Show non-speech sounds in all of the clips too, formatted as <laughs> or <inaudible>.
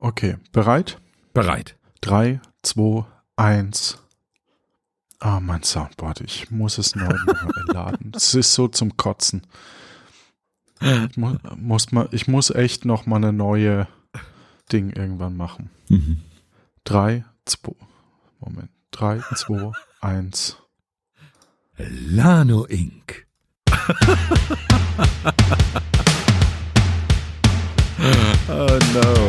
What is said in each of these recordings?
Okay, bereit? Bereit. Drei, zwei, eins. Ah, mein Soundboard. Ich muss es neu <laughs> laden. Es ist so zum Kotzen. Ich muss, muss mal, ich muss echt noch mal eine neue Ding irgendwann machen. Mhm. Drei, zwei, Moment. Drei, zwei, eins. Lano Inc. <laughs> oh no.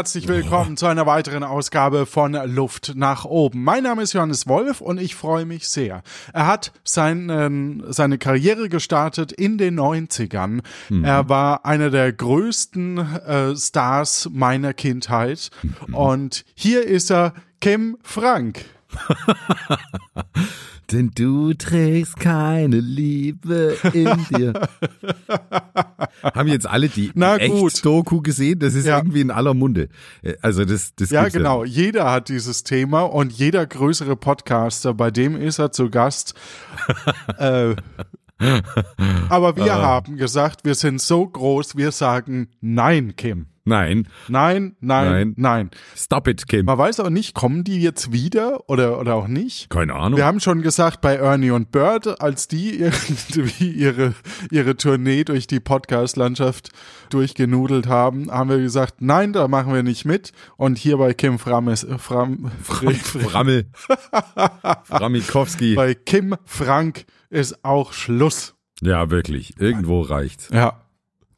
Herzlich willkommen zu einer weiteren Ausgabe von Luft nach oben. Mein Name ist Johannes Wolf und ich freue mich sehr. Er hat seinen, seine Karriere gestartet in den 90ern. Mhm. Er war einer der größten äh, Stars meiner Kindheit. Mhm. Und hier ist er, Kim Frank. <laughs> Denn du trägst keine Liebe in dir. <laughs> Haben jetzt alle die Na gut. Echt-Doku gesehen? Das ist Ja. irgendwie in aller Munde. Äh, Also das, das Ja, genau. Jeder hat dieses Thema und jeder größere Podcaster, bei dem ist er zu Gast. <laughs> äh, aber wir haben gesagt, wir sind so groß, wir sagen Nein, Kim. Nein, Nein, nein, Nein. nein. stop it, Kim. Man weiß auch nicht, kommen die jetzt wieder oder, oder auch nicht? Keine Ahnung. Wir haben schon gesagt, bei Ernie und Bird, als die irgendwie <laughs> ihre, ihre Tournee durch die Podcast-Landschaft durchgenudelt haben, haben wir gesagt, nein, da machen wir nicht mit. Und hier bei Kim Frames, Fram, Fre- Frammel. <laughs> Framikowski. bei Kim Frank ist auch Schluss. Ja, wirklich. Irgendwo reicht's. Ja.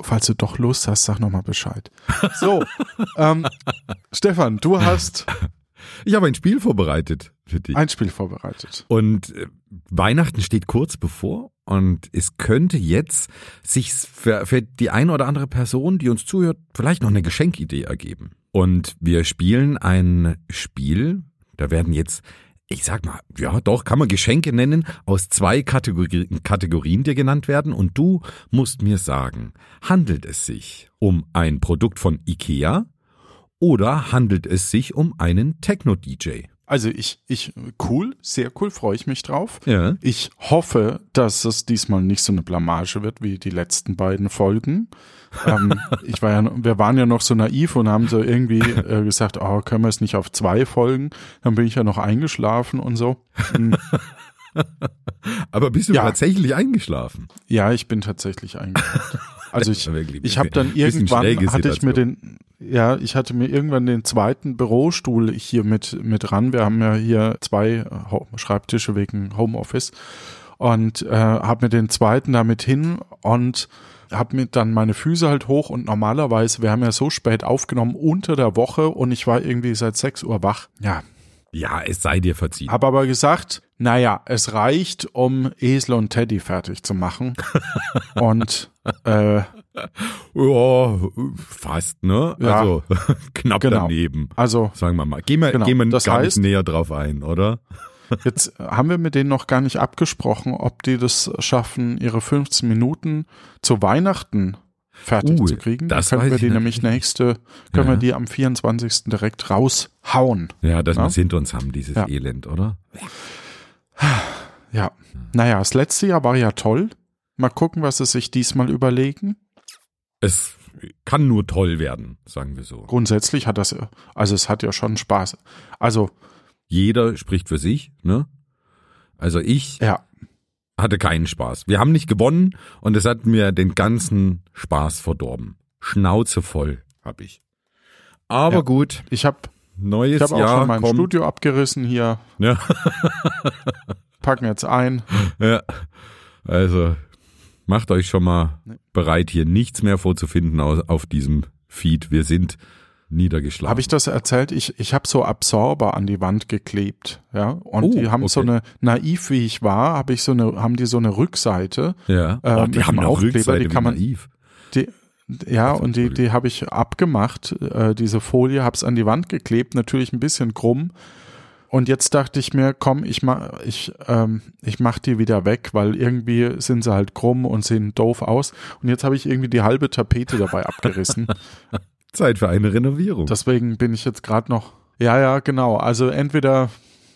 Falls du doch Lust hast, sag nochmal Bescheid. So, ähm, <laughs> Stefan, du hast Ich habe ein Spiel vorbereitet für dich. ein Spiel vorbereitet. Und äh, Weihnachten steht kurz bevor und es könnte jetzt sich für, für die eine oder andere Person, die uns zuhört, vielleicht noch eine Geschenkidee ergeben. Und wir spielen ein Spiel, da werden jetzt, ich sag mal, ja doch, kann man Geschenke nennen, aus zwei Kategorien, Kategorien dir genannt werden und du musst mir sagen, handelt es sich um ein Produkt von Ikea oder handelt es sich um einen Techno-DJ? Also ich, ich, cool, sehr cool, freue ich mich drauf. Ja. Ich hoffe, dass es diesmal nicht so eine Blamage wird wie die letzten beiden Folgen. Ähm, ich war ja, wir waren ja noch so naiv und haben so irgendwie äh, gesagt, oh, können wir es nicht auf zwei Folgen? Dann bin ich ja noch eingeschlafen und so. Hm, <laughs> Aber bist du Ja. tatsächlich eingeschlafen? Ja, ich bin tatsächlich eingeschlafen. Also ich, <laughs> ich habe dann irgendwann hatte ich mir den, ja, ich hatte mir irgendwann den zweiten Bürostuhl hier mit mit ran. Wir haben ja hier zwei Schreibtische wegen Homeoffice und äh, habe mir den zweiten damit hin und habe mir dann meine Füße halt hoch und normalerweise, wir haben ja so spät aufgenommen unter der Woche und ich war irgendwie seit 6 Uhr wach. Ja, Ja, es sei dir verziehen. habe aber gesagt, naja, es reicht, um Esel und Teddy fertig zu machen. <laughs> und äh, Ja, fast, ne? Ja. Also <laughs> knapp Genau. daneben. also Sagen wir mal. Gehen wir, Genau. gehen wir Das gar heißt- nicht näher drauf ein, oder? Jetzt haben wir mit denen noch gar nicht abgesprochen, ob die das schaffen, ihre 15 Minuten zu Weihnachten fertig Uh, zu kriegen. das Dann können wir die ich nämlich nächste, können Ja. wir die am 24. direkt raushauen. Ja, dass Ja. wir es hinter uns haben, dieses Ja. Elend, oder? Ja. Naja, das letzte Jahr war ja toll. Mal gucken, was sie sich diesmal überlegen. Es kann nur toll werden, sagen wir so. Grundsätzlich hat das, also es hat ja schon Spaß. Also, Jeder spricht für sich, ne? Also ich ja, hatte keinen Spaß. Wir haben nicht gewonnen und es hat mir den ganzen Spaß verdorben. Schnauze voll hab ich. Aber Ja. gut, ich habe neues ich hab auch Jahr schon mein kommt. Studio abgerissen hier, Ja. <laughs> packen jetzt ein. Ja, also macht euch schon mal bereit, hier nichts mehr vorzufinden auf diesem Feed. Wir sind niedergeschlagen. Habe ich das erzählt? Ich, ich habe so Absorber an die Wand geklebt, ja. Und Oh, die haben so okay. eine, naiv wie ich war, habe ich so eine, haben die so eine Rückseite. ja, äh, oh, die haben eine Aufkleber, Rückseite die kann man- naiv. Die, ja, und die, die habe ich abgemacht, äh, diese Folie, habe es an die Wand geklebt, natürlich ein bisschen krumm. Und jetzt dachte ich mir, komm, ich mach, ich, ähm, ich mach die wieder weg, weil irgendwie sind sie halt krumm und sehen doof aus. Und jetzt habe ich irgendwie die halbe Tapete dabei abgerissen. <laughs> Zeit für eine Renovierung. Deswegen bin ich jetzt gerade noch. Ja, ja, genau. Also entweder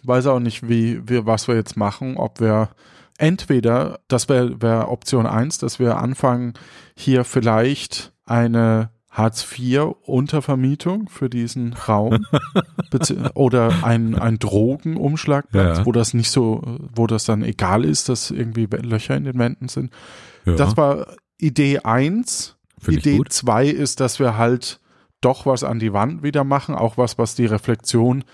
weiß auch nicht, wie wir, was wir jetzt machen, ob wir entweder, das wäre wär Option eins, dass wir anfangen, hier vielleicht eine Hartz-IV-Untervermietung für diesen Raum <laughs> oder ein, ein Drogenumschlagplatz, Ja. wo das nicht so, wo das dann egal ist, dass irgendwie Löcher in den Wänden sind. Ja, Das war Idee eins. Find ich Idee gut. zwei ist, dass wir halt doch was an die Wand wieder machen, auch was, was die Reflexion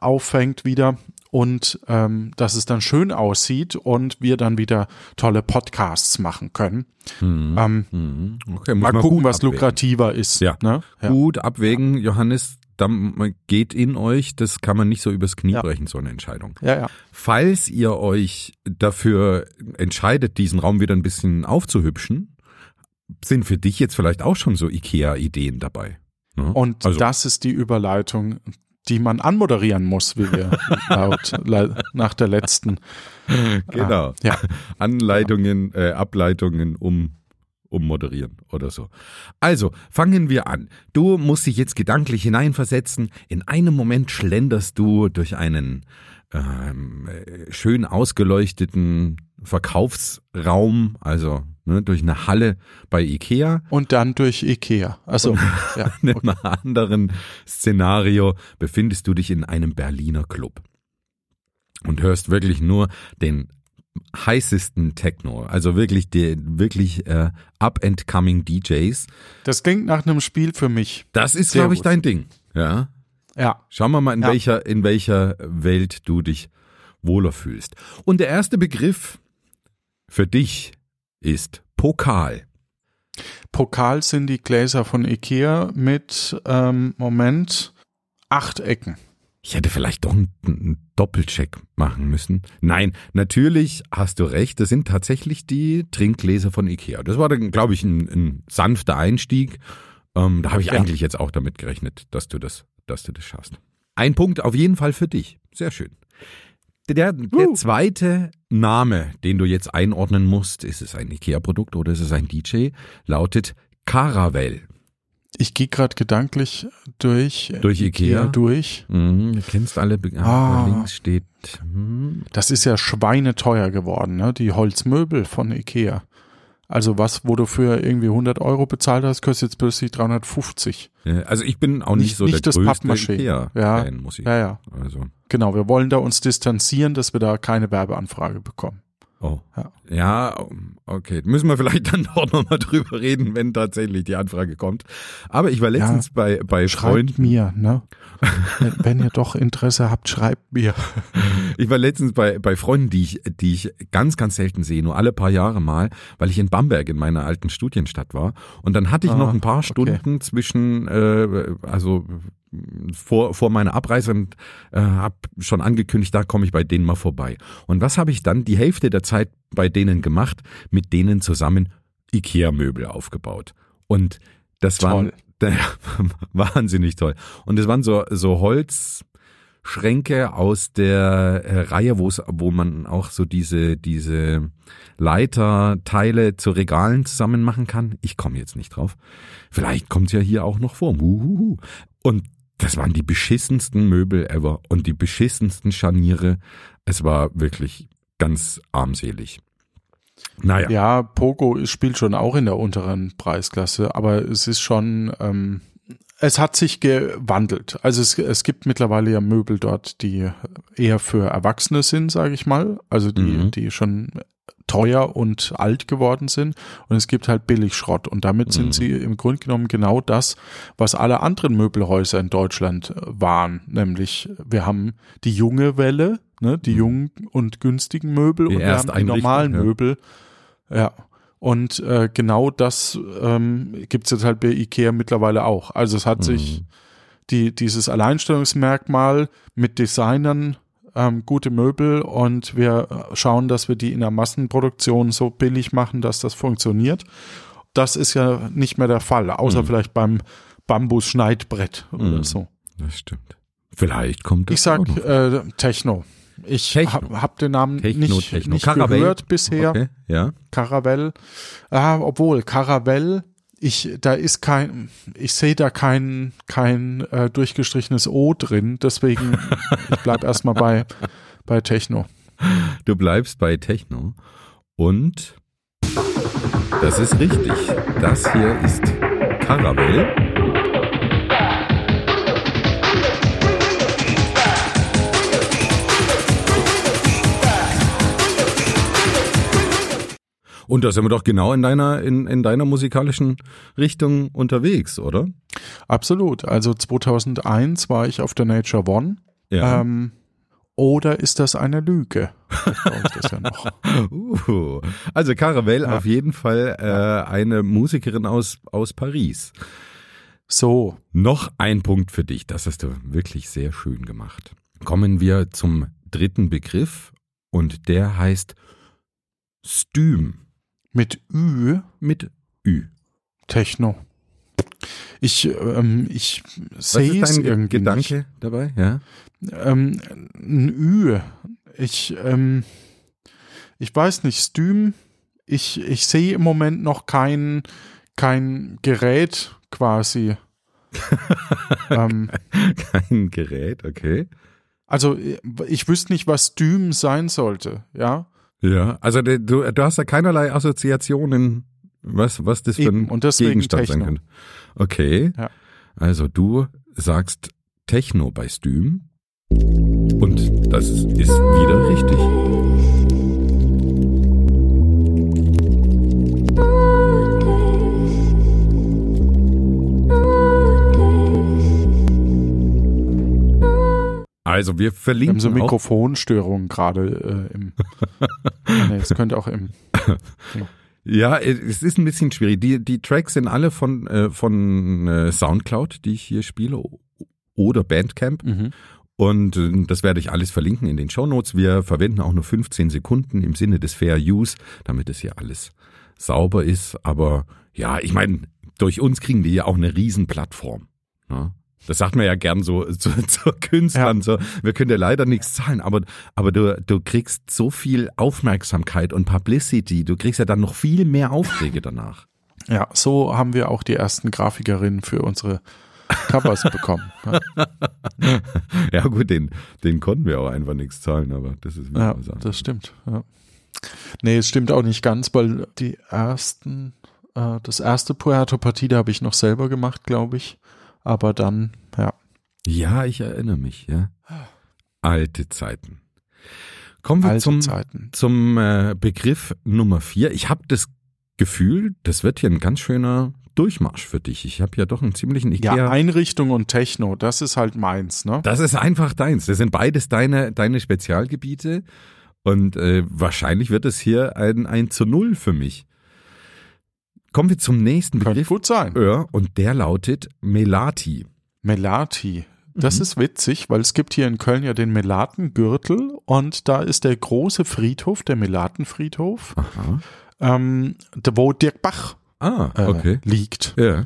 auffängt wieder und ähm, dass es dann schön aussieht und wir dann wieder tolle Podcasts machen können. Mhm. Ähm, Mhm. Okay, mal gucken, was abwägen. lukrativer ist. Ja. Ne? ja. Gut abwägen, Johannes. Dann geht in euch, das kann man nicht so übers Knie Ja. brechen, so eine Entscheidung. Ja, ja. Falls ihr euch dafür entscheidet, diesen Raum wieder ein bisschen aufzuhübschen, sind für dich jetzt vielleicht auch schon so IKEA-Ideen dabei. Ne? Und also, das ist die Überleitung, die man anmoderieren muss, wie wir <laughs> laut, nach der letzten. genau. Ja. Anleitungen, äh, Ableitungen um ummoderieren oder so. Also, fangen wir an. Du musst dich jetzt gedanklich hineinversetzen. In einem Moment schlenderst du durch einen ähm, äh, schön ausgeleuchteten Verkaufsraum, also ne, durch eine Halle bei Ikea. Und dann durch Ikea. Also, <laughs> ja. In einem anderen Szenario befindest du dich in einem Berliner Club und hörst wirklich nur den heißesten Techno, also wirklich die wirklich äh, up and coming DJs. Das klingt nach einem Spiel für mich. Das ist, glaube ich, dein Ding. Ja. Ja. Schauen wir mal, in Ja. welcher in welcher Welt du dich wohler fühlst. Und der erste Begriff für dich ist Pokal. Pokal sind die Gläser von Ikea mit, ähm, Moment, acht Ecken. Ich hätte vielleicht doch einen, einen Doppelcheck machen müssen. Nein, natürlich hast du recht. Das sind tatsächlich die Trinkgläser von Ikea. Das war dann, glaube ich, ein, ein sanfter Einstieg. Ähm, da habe ich Ja. eigentlich jetzt auch damit gerechnet, dass du das, dass du das schaffst. Ein Punkt auf jeden Fall für dich. Sehr schön. Der, der zweite Name, den du jetzt einordnen musst, ist es ein Ikea-Produkt oder ist es ein DJ, lautet Caravelle. Ich gehe gerade gedanklich durch, Durch Ikea? durch. Mhm, du kennst alle. Be Ah. Links steht. Hm, Das ist ja schweineteuer geworden, ne? Die Holzmöbel von Ikea. Also was, wo du für irgendwie 100 Euro bezahlt hast, kostet jetzt plötzlich 350. Ja, Also ich bin auch nicht, Nicht- so nicht der das größte. Ikea-Fan, muss ich. Ja, ja. Also, Genau, wir wollen da uns distanzieren, dass wir da keine Werbeanfrage bekommen. oh. Ja. Ja, okay. Müssen wir vielleicht dann <laughs> dort nochmal drüber reden, wenn tatsächlich die Anfrage kommt. Aber ich war letztens bei, bei Schreibt Freunden. mir, ne? wenn, ihr doch Interesse habt, schreibt mir. <laughs> Ich war letztens bei, bei Freunden, die ich, die ich ganz, ganz selten sehe, nur alle paar Jahre mal, weil ich in Bamberg in meiner alten Studienstadt war. Und dann hatte ich Ah, noch ein paar okay. Stunden zwischen, äh, also vor, vor meiner Abreise und äh, habe schon angekündigt, da komme ich bei denen mal vorbei. Und was habe ich dann die Hälfte der Zeit bei denen gemacht? Mit denen zusammen Ikea-Möbel aufgebaut. Und das waren Toll. <laughs> wahnsinnig toll. Und es waren so, so Holzschränke aus der äh, Reihe, wo es, wo man auch so diese, diese Leiterteile zu Regalen zusammen machen kann. Ich komme jetzt nicht drauf. Vielleicht kommt es ja hier auch noch vor. Uhuhu. Und das waren die beschissensten Möbel ever und die beschissensten Scharniere. Es war wirklich ganz armselig. Naja. Ja, Pogo spielt schon auch in der unteren Preisklasse, aber es ist schon, ähm, es hat sich gewandelt. Also es, es gibt mittlerweile ja Möbel dort, die eher für Erwachsene sind, sage ich mal. Also die, Mhm. die schon teuer und alt geworden sind. Und es gibt halt Billigschrott. Und damit sind Mhm. sie im Grunde genommen genau das, was alle anderen Möbelhäuser in Deutschland äh, waren. Nämlich, wir haben die junge Welle, ne, die jungen und günstigen Möbel Mhm. Die und wir haben die normalen ja. Möbel. Ja. Und äh, genau das ähm, gibt es jetzt halt bei Ikea mittlerweile auch. Also es hat Mhm. sich die, dieses Alleinstellungsmerkmal mit Designern, ähm, gute Möbel und wir äh, schauen, dass wir die in der Massenproduktion so billig machen, dass das funktioniert. das ist ja nicht mehr der Fall, außer Mhm. vielleicht beim Bambus-Schneidbrett oder Mhm. so. Das stimmt. Vielleicht kommt das Ich sag äh, Techno. Ich habe hab den Namen Techno, nicht, Techno. nicht Caravelle. gehört bisher. Okay, ja. Caravelle. Ah, obwohl, Caravelle, ich, da ist kein, ich sehe da kein, kein äh, durchgestrichenes O drin, deswegen, <laughs> ich bleib erstmal bei, bei Techno. Du bleibst bei Techno und das ist richtig. Das hier ist Caravelle. Und da sind wir doch genau in deiner, in, in deiner musikalischen Richtung unterwegs, oder? Absolut. Also 2001 war ich auf der Nature One. Ja. Ähm, oder ist das eine Lüge? Das ja noch. <laughs> Uh, also Caravelle Ja. auf jeden Fall äh, eine Musikerin aus, aus Paris. So, Noch ein Punkt für dich, das hast du wirklich sehr schön gemacht. Kommen wir zum dritten Begriff und der heißt Stüm mit Ü, mit Ü. Techno. Ich, ähm, ich sehe ist es irgendwie Gedanke nicht. dabei? Ja. Ähm, ein Ü. Ich, ähm, ich weiß nicht, Stüm. Ich, ich sehe im Moment noch kein, kein Gerät quasi. <laughs> ähm, Kein Gerät, okay. also ich wüsste nicht, was Stüm sein sollte, ja. Ja, also du, du hast da keinerlei Assoziationen, was, was das für Eben, ein und deswegen Gegenstand sein Techno. könnte. Okay. Ja. Also du sagst Techno bei Stüm und das ist wieder richtig. Also wir Wir haben verlinken so Mikrofonstörungen gerade äh, im. <laughs> es könnte auch im. <laughs> Ja, es ist ein bisschen schwierig. Die, die Tracks sind alle von, äh, von äh, Soundcloud, die ich hier spiele, oder Bandcamp. Mhm. Und äh, das werde ich alles verlinken in den Shownotes. Wir verwenden auch nur 15 Sekunden im Sinne des Fair Use, damit es hier alles sauber ist. Aber ja, ich meine, durch uns kriegen die ja auch eine Riesenplattform. Ne? Das sagt man ja gern so <laughs> zu, zu Künstlern. So, wir können dir leider nichts zahlen, aber, aber du, du kriegst so viel Aufmerksamkeit und Publicity. Du kriegst ja dann noch viel mehr Aufträge danach. Ja, so haben wir auch die ersten Grafikerinnen für unsere Covers bekommen. <laughs> Ja, Ja gut, den, den konnten wir auch einfach nichts zahlen, aber das ist wieder ja das stimmt. Ja. Nee, es stimmt auch nicht ganz, weil die ersten, äh, das erste Puerto Partida habe ich noch selber gemacht, glaube ich. Aber dann, ja. Ja, ich erinnere mich, ja. Alte Zeiten. Kommen wir Alte zum, Zeiten. zum äh, Begriff Nummer vier. Ich habe das Gefühl, das wird hier ein ganz schöner Durchmarsch für dich. Ich habe ja doch einen ziemlichen Ja, Ikea. Einrichtung und Techno, das ist halt meins, ne? das ist einfach deins. Das sind beides deine, deine Spezialgebiete. Und äh, wahrscheinlich wird es hier ein, ein zu Null für mich. Kommen wir zum nächsten Könnte Begriff. gut sein. Ja, und der lautet Melati. Melati. Das Mhm. ist witzig, weil es gibt hier in Köln ja den Melatengürtel und da ist der große Friedhof, der Melatenfriedhof, ähm, wo Dirk Bach Ah, äh, okay. liegt. Ja.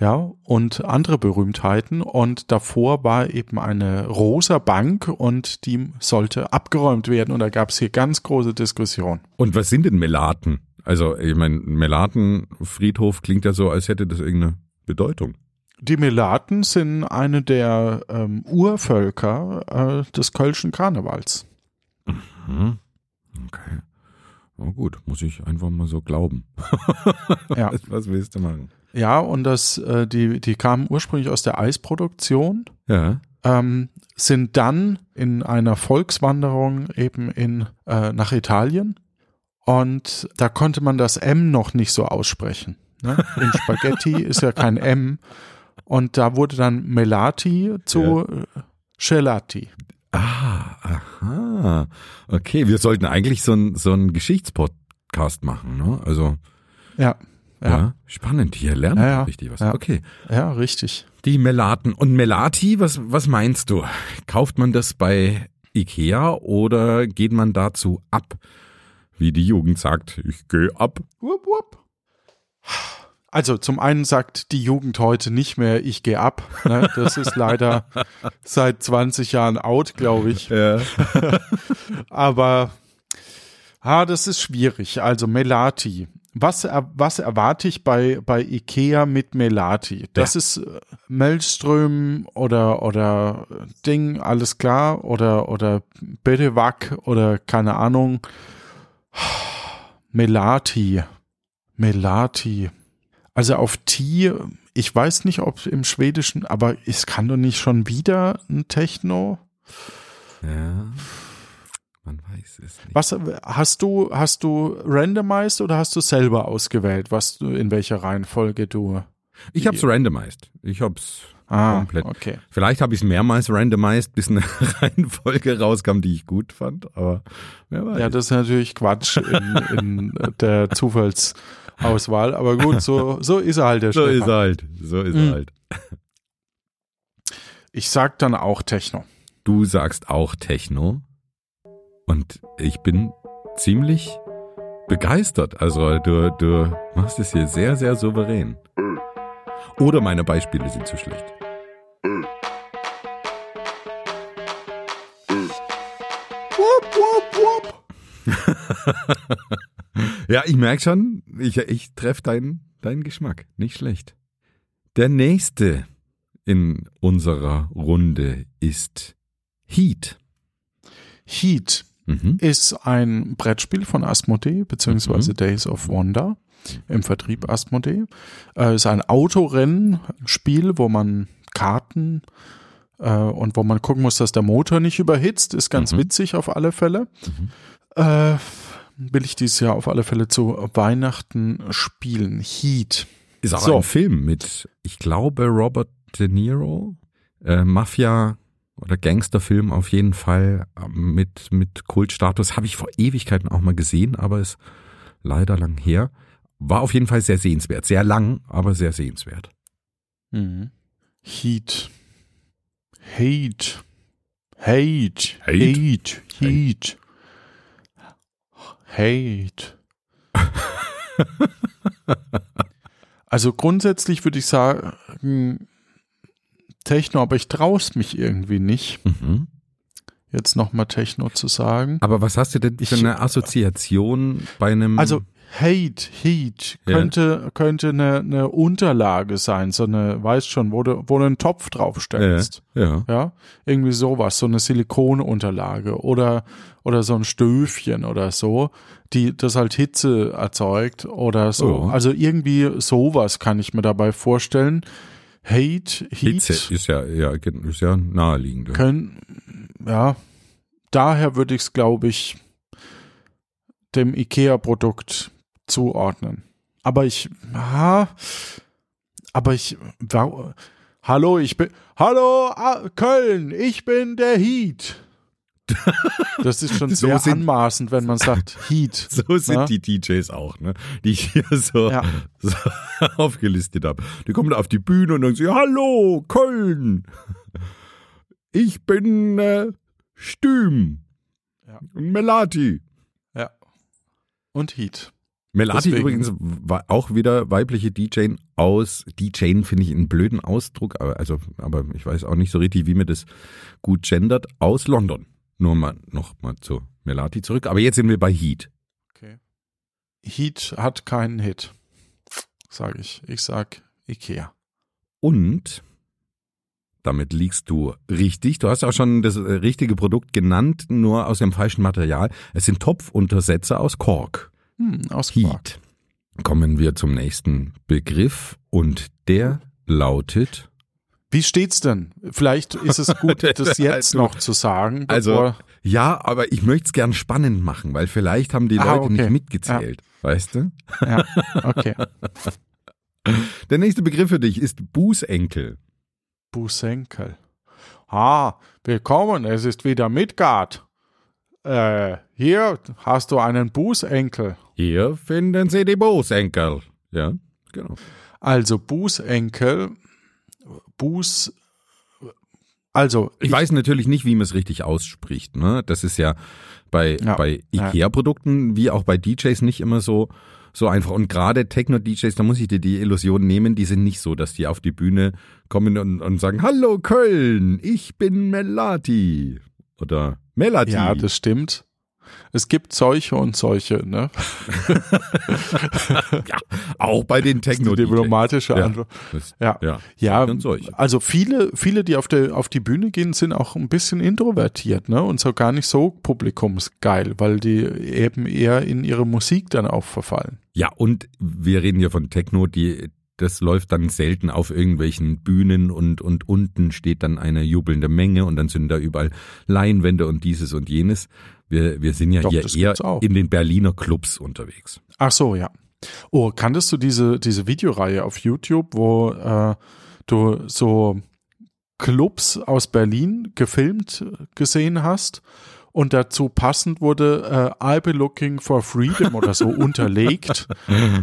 Ja, und andere Berühmtheiten. Und davor war eben eine rosa Bank und die sollte abgeräumt werden. Und da gab es hier ganz große Diskussion. Und was sind denn Melaten? Also, ich meine, Melatenfriedhof klingt ja so, als hätte das irgendeine Bedeutung. Die Melaten sind eine der ähm, Urvölker äh, des Kölschen Karnevals. Hm. Okay. Oh gut, muss ich einfach mal so glauben. <laughs> Ja. Was, <laughs> was willst du machen? Ja, und das, äh, die, die kamen ursprünglich aus der Eisproduktion, Ja. ähm, sind dann in einer Volkswanderung eben in, äh, nach Italien und da konnte man das M noch nicht so aussprechen. Ne? In Spaghetti <laughs> ist ja kein M und da wurde dann Melati zu äh, Gelati. Ah, aha. Okay, wir sollten eigentlich so ein so ein Geschichtspodcast machen, ne? Also, Ja, ja, ja, spannend. Hier lernen Ja, wir ja. richtig was. Ja. Okay. ja, richtig. Die Melaten. Und Melati, was, was meinst du? Kauft man das bei Ikea oder geht man dazu ab? Wie die Jugend sagt, ich gehe ab. Wupp, wupp. Also zum einen sagt die Jugend heute nicht mehr, ich gehe ab. Ne? Das ist leider seit 20 Jahren out, glaube ich. Ja. <laughs> Aber ah, das ist schwierig. Also Melati. Was, er- was erwarte ich bei, bei Ikea mit Melati? Das ist äh, Mellström oder, oder Ding, alles klar, oder, oder Bedewack oder keine Ahnung. Melati. Melati. Also auf T, ich weiß nicht, ob im Schwedischen, aber es kann doch nicht schon wieder ein Techno. ja. Man weiß es nicht. Was hast du, hast du randomized oder hast du selber ausgewählt, was du, in welcher Reihenfolge du? Ich hab's randomized. Ich hab's Ah, komplett. okay. Vielleicht habe ich es mehrmals randomized, bis eine <laughs> Reihenfolge rauskam, die ich gut fand, aber wer weiß. Ja, das ist natürlich Quatsch in, in <laughs> der Zufallsauswahl, aber gut, so, so ist er halt der so Stefan. ist er halt. So ist Mhm. er halt. Ich sag dann auch Techno. Du sagst auch Techno. Und ich bin ziemlich begeistert. Also du, du machst es hier sehr, sehr souverän. Oder meine Beispiele sind zu schlecht. <laughs> Ja, ich merke schon, ich, ich treffe deinen, deinen Geschmack. Nicht schlecht. Der nächste in unserer Runde ist Heat. Heat Mhm. ist ein Brettspiel von Asmodee, beziehungsweise Days of Wonder im Vertrieb Asmodee. Äh, ist ein Autorennspiel, wo man Karten äh, und wo man gucken muss, dass der Motor nicht überhitzt. Ist ganz Mhm. witzig auf alle Fälle. Mhm. Äh, will ich dieses Jahr auf alle Fälle zu Weihnachten spielen. Heat. Ist auch So. ein Film mit, ich glaube, Robert De Niro. Äh, Mafia oder Gangsterfilm auf jeden Fall äh, mit, mit Kultstatus. Habe ich vor Ewigkeiten auch mal gesehen, aber ist leider lang her. War auf jeden Fall sehr sehenswert. Sehr lang, aber sehr sehenswert. Mhm. Heat. Hate. Hate. Hate? Hate. Heat. Hate. also grundsätzlich würde ich sagen, Techno, aber ich traust mich irgendwie nicht, Mhm. jetzt nochmal Techno zu sagen. Aber was hast du denn für Ich- eine Assoziation bei einem... Also Hate, Heat Ja. könnte, könnte eine, eine Unterlage sein, so eine, weißt schon, wo du, wo du einen Topf draufstellst. ja. Ja, irgendwie sowas, so eine Silikonunterlage oder, oder so ein Stöfchen oder so, die das halt Hitze erzeugt oder so. Oh. Also irgendwie sowas kann ich mir dabei vorstellen. Hate, Heat Hitze ist ja, ja, ist ja naheliegend. können, ja, daher würde ich es, glaube ich, dem IKEA-Produkt zuordnen. Aber ich, ha, aber ich, wa- hallo, ich bin, hallo, ah, Köln, ich bin der Heat. Das ist schon <laughs> So sehr sind- anmaßend, wenn man sagt Heat. <laughs> So sind Ja. die DJs auch, ne? Die ich hier so, Ja. <laughs> so aufgelistet habe. Die kommen auf die Bühne und sagen so, hallo, Köln. Ich bin äh, Stüm. Ja. Und Melati. Ja. Und Heat. Melati Deswegen. übrigens war auch wieder weibliche DJ aus, DJ finde ich einen blöden Ausdruck, aber, also, aber ich weiß auch nicht so richtig, wie mir das gut gendert, aus London. Nur mal noch mal zu Melati zurück. Aber jetzt sind wir bei Heat. Okay. Heat hat keinen Hit, sage ich. Ich sag IKEA. Und damit liegst du richtig. Du hast auch schon das äh, richtige Produkt genannt, nur aus dem falschen Material. Es sind Topfuntersetzer aus Kork. Hm, aus Quark. Heat. Kommen wir zum nächsten Begriff und der lautet Wie steht's denn? Vielleicht ist es gut, <laughs> das jetzt Du- noch zu sagen. Also, ja, aber ich möchte es gern spannend machen, weil vielleicht haben die Ah, Leute okay. nicht mitgezählt. Weißt du? ja, okay. <laughs> Der nächste Begriff für dich ist Bußenkel. Busenkel. Ah, willkommen, es ist wieder Midgard. Äh, hier hast du einen Bußenkel. Hier finden Sie die Bußenkel. Ja, genau. Also Bußenkel, Buß, also Ich weiß natürlich nicht, wie man es richtig ausspricht. Ne? Das ist ja bei, Ja, bei ja. IKEA-Produkten wie auch bei DJs nicht immer so, so einfach. Und gerade Techno-DJs, da muss ich dir die Illusion nehmen, die sind nicht so, dass die auf die Bühne kommen und, und sagen, Hallo Köln, ich bin Melati. Oder Melati. Ja, das stimmt. Es gibt solche und solche, ne? <laughs> ja, auch bei den techno die diplomatische ja, Antwort. Ja, ja, ja. Also viele, viele, die auf der auf die Bühne gehen, sind auch ein bisschen introvertiert, ne? Und so gar nicht so publikumsgeil, weil die eben eher in ihre Musik dann auch verfallen. Ja, und wir reden hier von Techno, die das läuft dann selten auf irgendwelchen Bühnen und, und unten steht dann eine jubelnde Menge und dann sind da überall Leinwände und dieses und jenes. Wir, wir sind ja Doch, hier eher in den Berliner Clubs unterwegs. Ach so, ja. Oh, kanntest du diese, diese Videoreihe auf YouTube, wo äh, du so Clubs aus Berlin gefilmt gesehen hast und dazu passend wurde äh, I'll be looking for freedom oder so <laughs> unterlegt.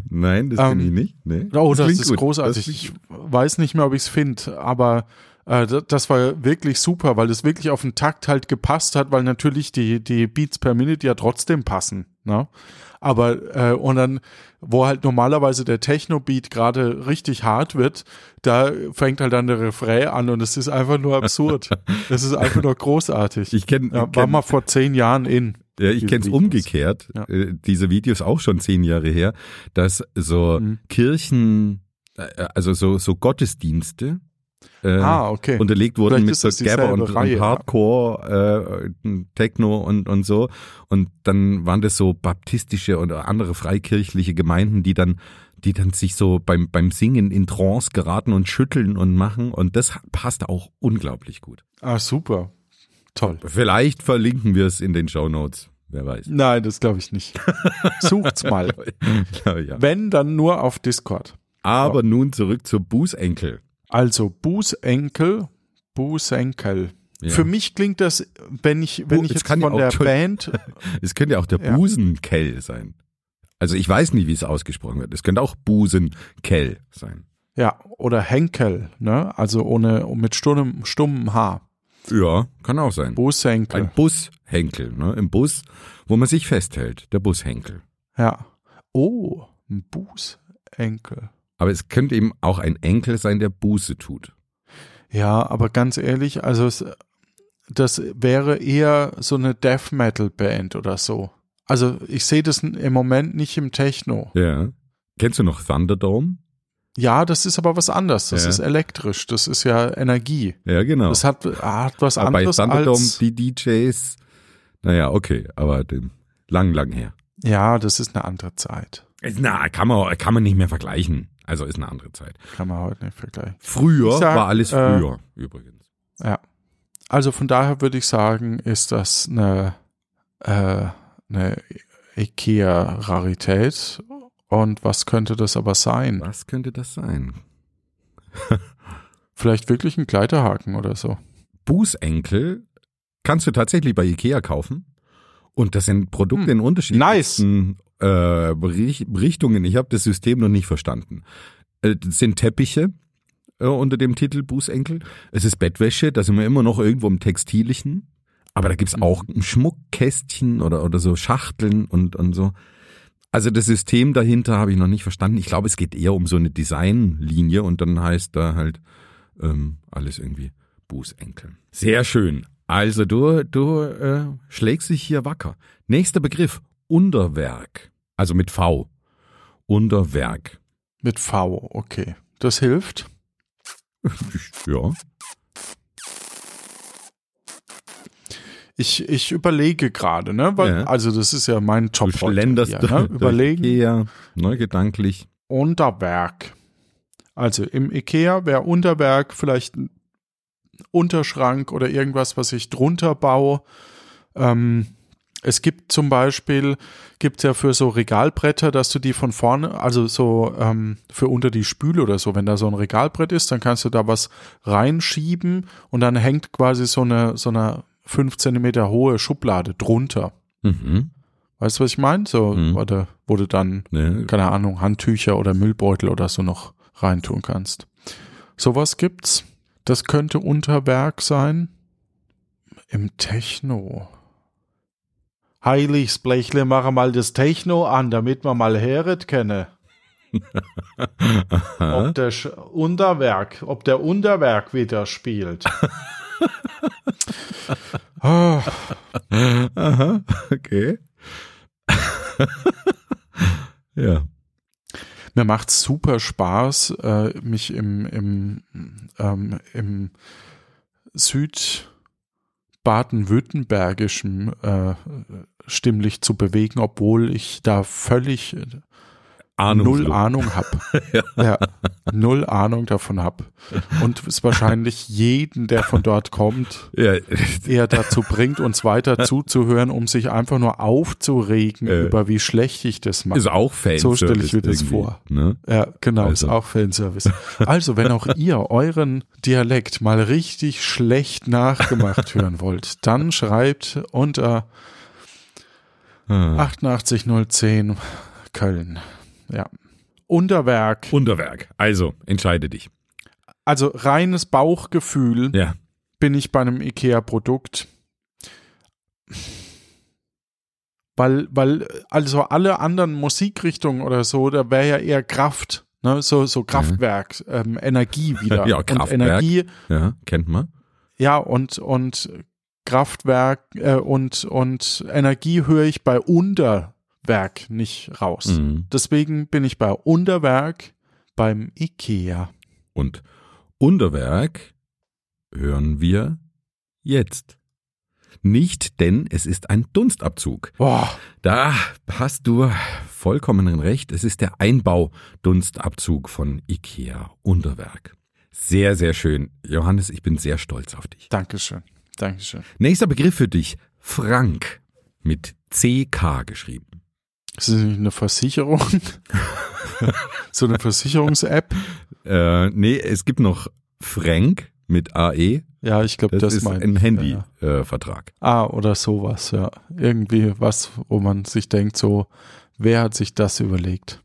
Nein, das Ähm, finde ich nicht. Nee, Oh, das, klingt ist gut. großartig. Das ich weiß nicht mehr, ob ich es finde, aber äh, das, das war wirklich super, weil es wirklich auf den Takt halt gepasst hat, weil natürlich die, die Beats per Minute ja trotzdem passen. Ne? Aber äh, und dann, wo halt normalerweise der Techno-Beat gerade richtig hart wird, da fängt halt dann der Refrain an und es ist einfach nur absurd. <laughs> Es ist einfach nur großartig. Ich kenne ja, war mal vor zehn Jahren in. Ja, ich kenne es umgekehrt. Ja. Äh, diese Videos auch schon zehn Jahre her, dass so Mhm. Kirchen, äh, also so, so Gottesdienste äh, Ah, okay. unterlegt wurden Vielleicht mit so Gabber und, Reihe, und ja. Hardcore, äh, Techno und, und so. Und dann waren das so baptistische oder andere freikirchliche Gemeinden, die dann die dann sich so beim, beim Singen in Trance geraten und schütteln und machen. Und das passt auch unglaublich gut. ah, super. Toll. Vielleicht verlinken wir es in den Show Notes. Wer weiß. Nein, das glaube ich nicht. Sucht's mal. <laughs> ja, ja. Wenn, dann nur auf Discord. Aber nun zurück zur Bußenkel. Also Bußenkel, Bußenkel. Ja. Für mich klingt das, wenn ich, wenn Bu- ich es jetzt ja von auch der Band, <laughs> Es könnte ja auch der Ja. Busenkell sein. Also ich weiß nicht, wie es ausgesprochen wird. Es könnte auch Busenkell sein. ja, oder Henkel, ne? Also ohne, mit stummem, stummem H. Ja, kann auch sein. Bußenkel. Ein Bushenkel, ne? Im Bus, wo man sich festhält. Der Bushenkel. Ja. Oh, ein Bußenkel. Aber es könnte eben auch ein Enkel sein, der Buße tut. Ja, aber ganz ehrlich, also es, das wäre eher so eine Death Metal Band oder so. Also ich sehe das im Moment nicht im Techno. Ja. Kennst du noch Thunderdome? Ja, das ist aber was anderes. Das Ja. ist elektrisch. Das ist ja Energie. Ja, genau. Das hat, hat was aber bei anderes Thunderdome, als. die DJs, naja, okay, aber dem, lang, lang her. Ja, das ist eine andere Zeit. Na, kann man, kann man nicht mehr vergleichen. Also ist eine andere Zeit. Kann man heute nicht vergleichen. Früher sag, war alles äh, früher, übrigens. Ja. Also von daher würde ich sagen, ist das eine, äh, eine IKEA-Rarität. Und was könnte das aber sein? Was könnte das sein? <laughs> Vielleicht wirklich ein Kleiderhaken oder so. Bußenkel kannst du tatsächlich bei Ikea kaufen. Und das sind Produkte Hm. in unterschiedlichen äh, Richt- Richtungen. Ich habe das System noch nicht verstanden. Äh, Das sind Teppiche äh, unter dem Titel Bußenkel. Es ist Bettwäsche, da sind wir immer noch irgendwo im Textilischen. Aber da gibt's Mhm. auch ein Schmuckkästchen oder, oder so Schachteln und, und so. Also das System dahinter habe ich noch nicht verstanden. Ich glaube, es geht eher um so eine Designlinie und dann heißt da halt ähm, alles irgendwie Bußenkel. Sehr schön. Also du, du äh, schlägst dich hier wacker. Nächster Begriff, Unterwerk. Also mit V. Unterwerk. Mit V, okay. Das hilft. Ja. Ich, ich überlege gerade, ne? Weil, Ja. Also das ist ja mein Du Job. heute schlenderst hier, ne? <laughs> Überlegen. Ikea, ne, gedanklich. Unterwerk. Also im Ikea wäre Unterwerk vielleicht ein Unterschrank oder irgendwas, was ich drunter baue. Ähm, es gibt zum Beispiel, gibt ja für so Regalbretter, dass du die von vorne, also so ähm, für unter die Spüle oder so, wenn da so ein Regalbrett ist, dann kannst du da was reinschieben und dann hängt quasi so eine, so eine fünf Zentimeter hohe Schublade drunter. Mhm. Weißt du, was ich meine? So, Mhm. oder wo du dann Ne, keine Ahnung, Handtücher oder Müllbeutel oder so noch reintun kannst. Sowas gibt's. Das könnte Unterwerk sein. Im Techno. Heiligs Blechle, mache mal das Techno an, damit man mal heret kenne. <laughs> ob der Sch Unterwerk, ob der Unterwerk wieder spielt. oh. <laughs> Aha, okay. <laughs> ja. Mir macht super Spaß, äh, mich im, im, ähm, im Südbaden-Württembergischen äh, stimmlich zu bewegen, obwohl ich da völlig null Ahnung habe. <laughs> ja. ja. null Ahnung davon habe. Und es wahrscheinlich jeden, der von dort kommt, ja. eher dazu bringt, uns weiter <laughs> zuzuhören, um sich einfach nur aufzuregen äh. über wie schlecht ich das mache. Ist auch Fanservice. So stelle ich mir das vor. Ne? Ja, genau, also. ist auch Fanservice. Also, wenn auch ihr euren Dialekt mal richtig schlecht nachgemacht <laughs> hören wollt, dann schreibt unter 88010 Köln. Ja. Unterwerk. Unterwerk. Also, entscheide dich. Also reines Bauchgefühl ja. bin ich bei einem IKEA-Produkt. Weil, weil, also alle anderen Musikrichtungen oder so, da wäre ja eher Kraft, ne? so, so Kraftwerk, mhm. ähm, Energie wieder. <laughs> ja, Kraftwerk. Und Energie. Ja, kennt man. Ja, und, und Kraftwerk äh, und, und Energie höre ich bei Unter Werk nicht raus. Mhm. Deswegen bin ich bei Unterwerk beim IKEA. Und Unterwerk hören wir jetzt. Nicht, denn es ist ein Dunstabzug. Boah. Da hast du vollkommen recht. Es ist der Einbau-Dunstabzug von IKEA Unterwerk. Sehr, sehr schön. Johannes, ich bin sehr stolz auf dich. Dankeschön. Dankeschön. Nächster Begriff für dich. Frank. Mit CK geschrieben. Ist das nicht eine Versicherung? <laughs> so eine Versicherungs-App? Äh, nee, es gibt noch Frank mit AE. Ja, ich glaube, das, das ist ein Handyvertrag. Ja, äh, ah, oder sowas, ja. Irgendwie was, wo man sich denkt, so, wer hat sich das überlegt?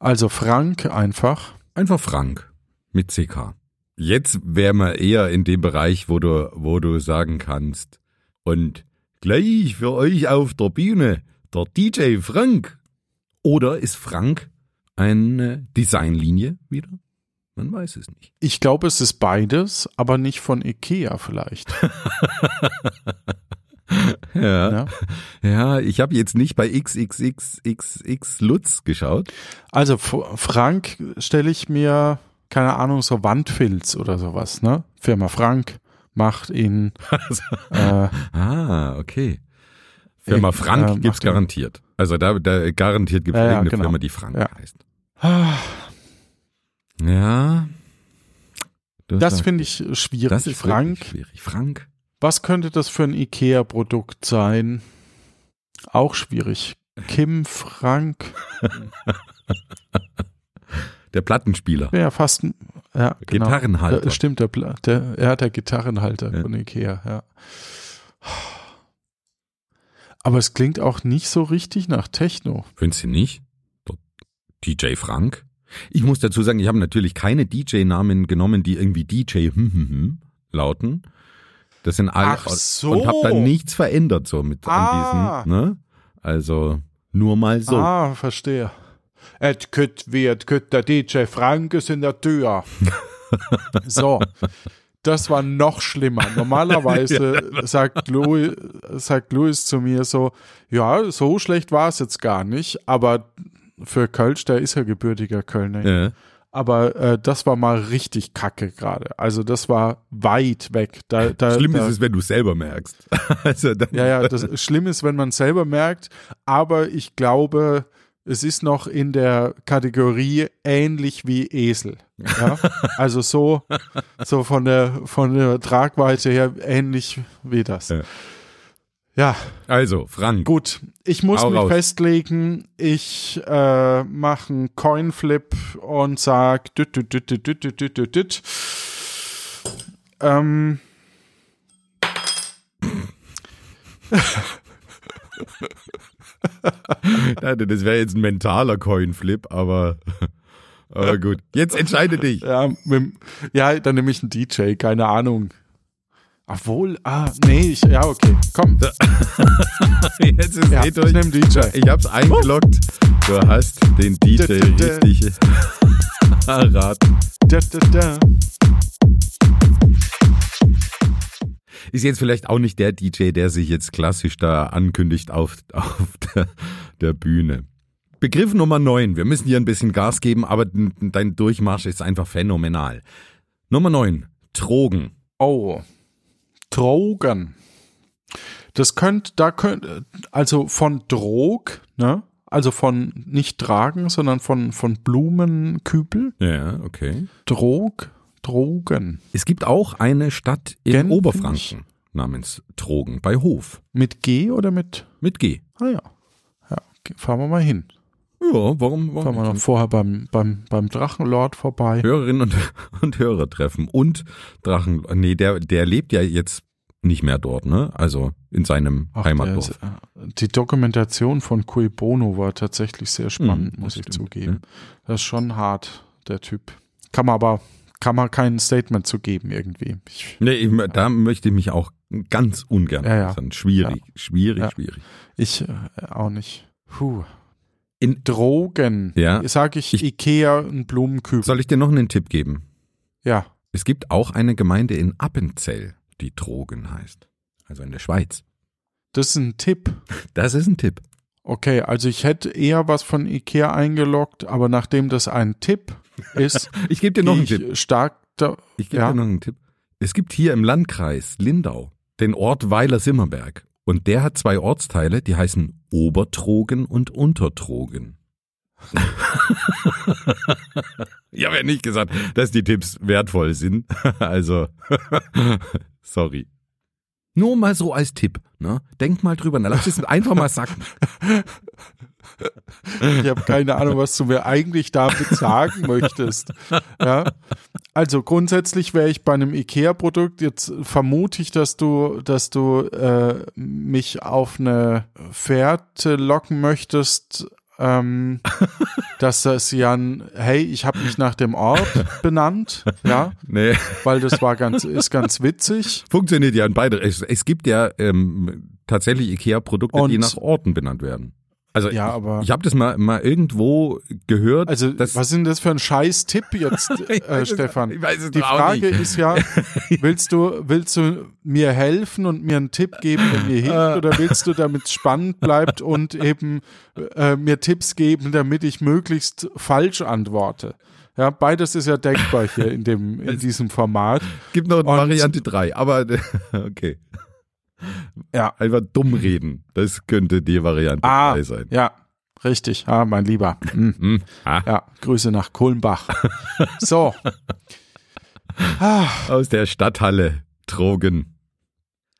Also Frank einfach. Einfach Frank mit CK. Jetzt wären wir eher in dem Bereich, wo du, wo du sagen kannst, und gleich für euch auf der Bühne der DJ Frank. Oder ist Frank eine Designlinie wieder? Man weiß es nicht. Ich glaube, es ist beides, aber nicht von Ikea vielleicht. <laughs> ja. ja. ja, ich habe jetzt nicht bei XXXXX Lutz geschaut. Also Frank stelle ich mir, keine Ahnung, so Wandfilz oder sowas, ne? Firma Frank macht ihn. <laughs> äh, ah, okay. Firma Frank äh, gibt's garantiert. Also da, da garantiert gibt es ja, irgendeine genau. Firma, die Frank ja. heißt. Ja. Das finde ich schwierig. Das ist Frank. Schwierig. Frank. Was könnte das für ein IKEA-Produkt sein? Auch schwierig. Kim Frank. <laughs> der Plattenspieler. Ja, fast ein ja, genau. Gitarrenhalter. Der, stimmt, der, der, er hat der Gitarrenhalter ja. von Ikea, ja. Aber es klingt auch nicht so richtig nach Techno. Findest du nicht? DJ Frank? Ich muss dazu sagen, ich habe natürlich keine DJ-Namen genommen, die irgendwie DJ hm, hm, hm, lauten. Das sind alle Ach so. und habe da nichts verändert so mit ah. an diesen, ne? Also nur mal so. Ah, verstehe. Et kütt wird kütt der DJ Frank ist in der Tür. <laughs> so. Das war noch schlimmer. Normalerweise <laughs> ja. sagt, Louis, sagt Louis zu mir so, ja, so schlecht war es jetzt gar nicht, aber für Kölsch, der ist ja gebürtiger Kölner. Ja. Aber äh, das war mal richtig kacke gerade. Also das war weit weg. Da, da, schlimm da, ist es, wenn du selber merkst. <laughs> also ja, ja, das schlimm ist, wenn man selber merkt. Aber ich glaube, es ist noch in der Kategorie ähnlich wie Esel. Ja? <laughs> also so, so von der, von der Tragweite her ähnlich wie das. Ja. ja. Also, Frank. Gut, ich muss mich raus. festlegen. Ich äh, mache einen Coinflip und sag düt, düt, düt, düt, düt, düt, düt, düt. Ähm. <laughs> <laughs> das wäre jetzt ein mentaler Coinflip, aber, <laughs> aber gut. Jetzt entscheide dich. Ja, mit, ja, dann nehme ich einen DJ, keine Ahnung. Obwohl, ah, nee, ich, ja, okay, komm. <laughs> Jetzt ist Ja, eh ich durch. nehm DJ. Ich hab's eingeloggt. Du hast den DJ Da, da, da. richtig erraten. Ist jetzt vielleicht auch nicht der DJ, der sich jetzt klassisch da ankündigt auf, auf der, der Bühne. Begriff Nummer 9. Wir müssen hier ein bisschen Gas geben, aber dein Durchmarsch ist einfach phänomenal. Nummer 9. Drogen. Oh, Drogen. Das könnte, da könnte, also von Drog, ne? Also von nicht tragen, sondern von, von Blumenkübel. Ja, okay. Drog, Drogen. Es gibt auch eine Stadt in Kenn Oberfranken namens Drogen bei Hof. Mit G oder mit? Mit G. Ah ja. Ja, fahren wir mal hin. Ja, warum? Fahren wir warum noch vorher beim, beim, beim Drachenlord vorbei. Hörerinnen und, <laughs> und Hörer treffen und Drachen. Nee, der, der lebt ja jetzt nicht mehr dort, ne? Also in seinem Ach, Heimatdorf. ist, äh, die Dokumentation von Cui Bono war tatsächlich sehr spannend, Hm, muss ich stimmt, zugeben. Das ist schon hart, der Typ. Kann man aber, kann man kein Statement zu geben irgendwie. Ich, Nee, da möchte ich mich auch ganz ungern Ja, ja. äußern. Schwierig, schwierig, Ja. schwierig. ich äh, auch nicht. Puh. In- Drogen. Ja. Sag ich, Ich- Ikea, ein Blumenkübel. Soll ich dir noch einen Tipp geben? ja. Es gibt auch eine Gemeinde in Appenzell, die Drogen heißt. Also in der Schweiz. Das ist ein Tipp. <laughs> Das ist ein Tipp. Okay, also ich hätte eher was von Ikea eingeloggt, aber nachdem das ein Tipp ist, <laughs> Ich gebe dir noch einen Tipp. stark da, Ich gebe ja. dir noch einen Tipp. Es gibt hier im Landkreis Lindau den Ort Weiler-Simmerberg. Und der hat zwei Ortsteile, die heißen Obertrogen und Untertrogen. <laughs> ich habe ja nicht gesagt, dass die Tipps wertvoll sind. <laughs> Also, sorry. Nur mal so als Tipp. Ne? Denk mal drüber nach. Lass es einfach mal sacken. Ich habe keine Ahnung, was du mir eigentlich damit sagen möchtest. Ja. Also grundsätzlich wäre ich bei einem IKEA-Produkt. Jetzt vermute ich, dass du, dass du äh, mich auf eine Fährte locken möchtest. Ähm, <laughs> dass das ja ein, hey, ich habe mich nach dem Ort <laughs> benannt, ja, Nee. weil das war ganz, ist ganz witzig. Funktioniert ja in beide. Es, es gibt ja ähm, tatsächlich IKEA-Produkte, die nach Orten benannt werden. Also Ja, ich, aber- ich habe das mal, mal irgendwo gehört. Also, was ist denn das für ein scheiß Tipp jetzt, <laughs> äh, Stefan? ich weiß es Die Frage nicht. ist ja, <laughs> willst du, willst du mir helfen und mir einen Tipp geben, der mir hilft, Äh. oder willst du, damit es spannend bleibt und eben äh, mir Tipps geben, damit ich möglichst falsch antworte? Ja, beides ist ja denkbar hier in dem, in <laughs> diesem Format. gibt noch und- Variante 3, aber okay. Ja. Einfach dumm reden. Das könnte die Variante Ah, 3 sein. ja, richtig. Ah, mein Lieber. Hm. Hm. Ah, Ja, Grüße nach Kulmbach. So. Ah, <laughs> aus der Stadthalle Drogen.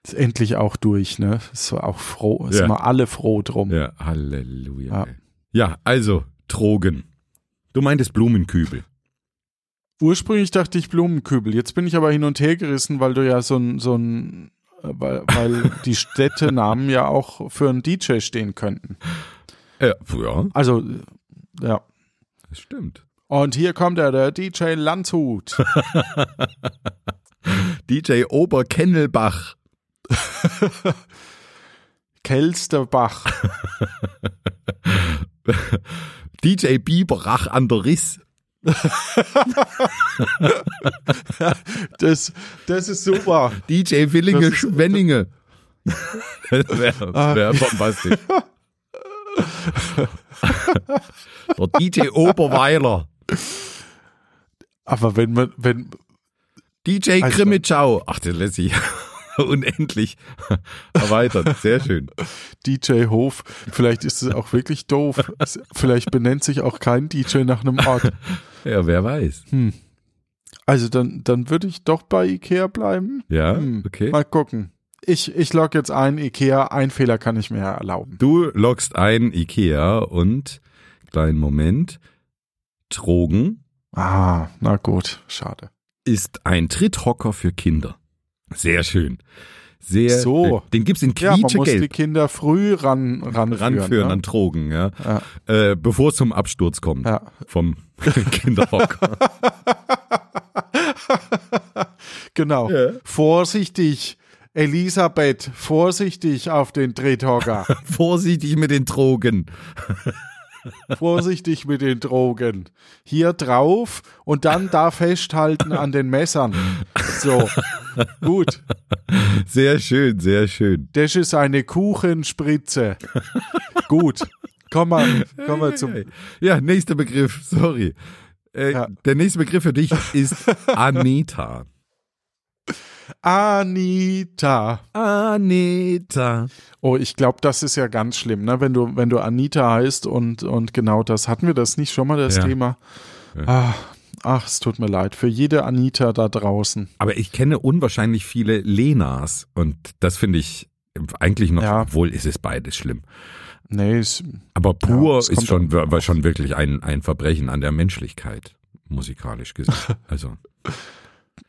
ist endlich auch durch, ne? Ist auch froh, Ja. sind wir alle froh drum. Ja, Halleluja. Ja. Ja. ja, also Drogen. Du meintest Blumenkübel. Ursprünglich dachte ich Blumenkübel. Jetzt bin ich aber hin und her gerissen, weil du ja so ein, so ein, weil, weil die Städtenamen <laughs> ja auch für einen DJ stehen könnten. Äh, ja, Also, äh, ja. das stimmt. Und hier kommt er, der DJ Landshut. <laughs> DJ Oberkennelbach. <laughs> Kelsterbach. DJ Biberach an der Riss. <laughs> Das, das ist super. DJ Willinge Schwenninge. Wäre wär bombastisch. Der DJ Oberweiler. Aber wenn man, wenn, DJ Also- Grimmitschau. Ach, das lässt sich unendlich erweitern. Sehr schön. DJ Hof, vielleicht ist es auch wirklich doof. Vielleicht benennt sich auch kein DJ nach einem Ort. <laughs> Ja, wer weiß. Also dann, dann würde ich doch bei Ikea bleiben. Ja, Hm, okay. Mal gucken. Ich, ich log jetzt ein, Ikea, ein Fehler kann ich mir erlauben. Du loggst ein Ikea und, kleinen Moment, Drogen Ah, na gut, schade. ist ein Tritthocker für Kinder. Sehr schön. Sehr So. schön. Den gibt's in Ja, man muss die quietschegelb. Kinder früh ran, ranführen. ranführen ne? an Drogen, ja. Ja. Äh, bevor es zum Absturz kommt Ja. vom <laughs> Kinderhocker. <laughs> genau. Ja. Vorsichtig, Elisabeth, vorsichtig auf den Drehhocker. <laughs> Vorsichtig mit den Drogen. Vorsichtig mit den Drogen. Hier drauf und dann da festhalten an den Messern. So, gut. Sehr schön, sehr schön. Das ist eine Kuchenspritze. gut. Kommen wir, kommen wir zum. Ja, nächster Begriff, sorry. Äh, Ja. Der nächste Begriff für dich ist Anita. Anita. Anita. Oh, ich glaube, das ist ja ganz schlimm, ne? Wenn du, wenn du Anita heißt und, und genau das. Hatten wir das nicht schon mal, das Ja. Thema? Ah, ach, es tut mir leid. Für jede Anita da draußen. Aber ich kenne unwahrscheinlich viele Lenas und das finde ich eigentlich noch, Ja. obwohl ist es beides schlimm. Nee, es, Aber pur Ja, ist schon, schon wirklich ein, ein Verbrechen an der Menschlichkeit, musikalisch gesehen. <laughs> Also,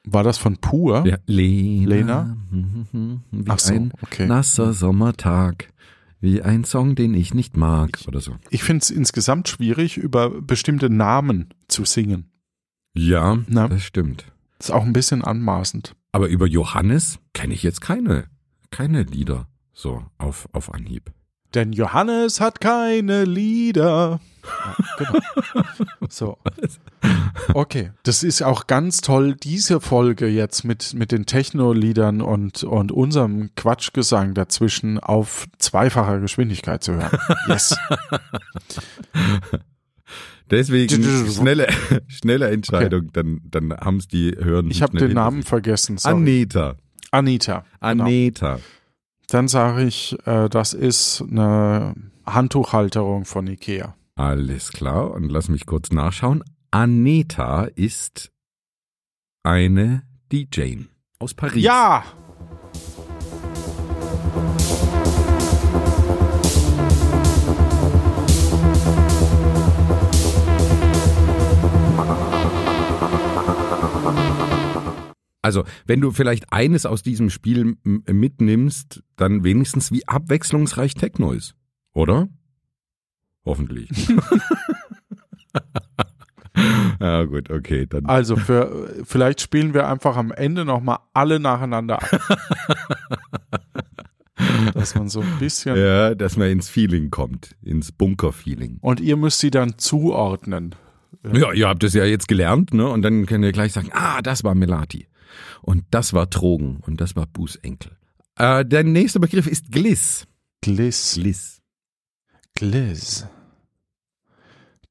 war das von Pur? ja, Lena. Lena? Mhm, Wie Ach so, ein okay. nasser Sommertag. Wie ein Song, den ich nicht mag oder so. Ich finde es insgesamt schwierig, über bestimmte Namen zu singen. Ja, Na? das stimmt. Ist auch ein bisschen anmaßend. Aber über Johannes kenne ich jetzt keine, keine Lieder so auf, auf Anhieb. Denn Johannes hat keine Lieder. Ja, genau. So. Okay, das ist auch ganz toll, diese Folge jetzt mit, mit den Techno-Liedern und, und unserem Quatschgesang dazwischen auf zweifacher Geschwindigkeit zu hören. Yes. Deswegen schnelle, schnelle Entscheidung, dann, dann haben es die Hören. Ich habe den Namen vergessen. Sorry. Aneta. Anita. Genau. Aneta. Dann sage ich, äh, das ist eine Handtuchhalterung von Ikea. Alles klar. Und lass mich kurz nachschauen. Aneta ist eine DJ aus Paris. Ja! Also, wenn du vielleicht eines aus diesem Spiel mitnimmst, dann wenigstens wie abwechslungsreich Techno ist. Oder? Hoffentlich. <laughs> <laughs> ja, gut, okay. Dann. Also für vielleicht spielen wir einfach am Ende nochmal alle nacheinander ab. <laughs> Dass man so ein bisschen. Ja, dass man ins Feeling kommt, ins Bunker-Feeling. Und ihr müsst sie dann zuordnen. Ja, ihr habt es ja jetzt gelernt, ne? Und dann könnt ihr gleich sagen, ah, das war Melati. Und das war Drogen. Und das war Bußenkel. Äh, der nächste Begriff ist Gliss. Gliss. Gliss. Gliss.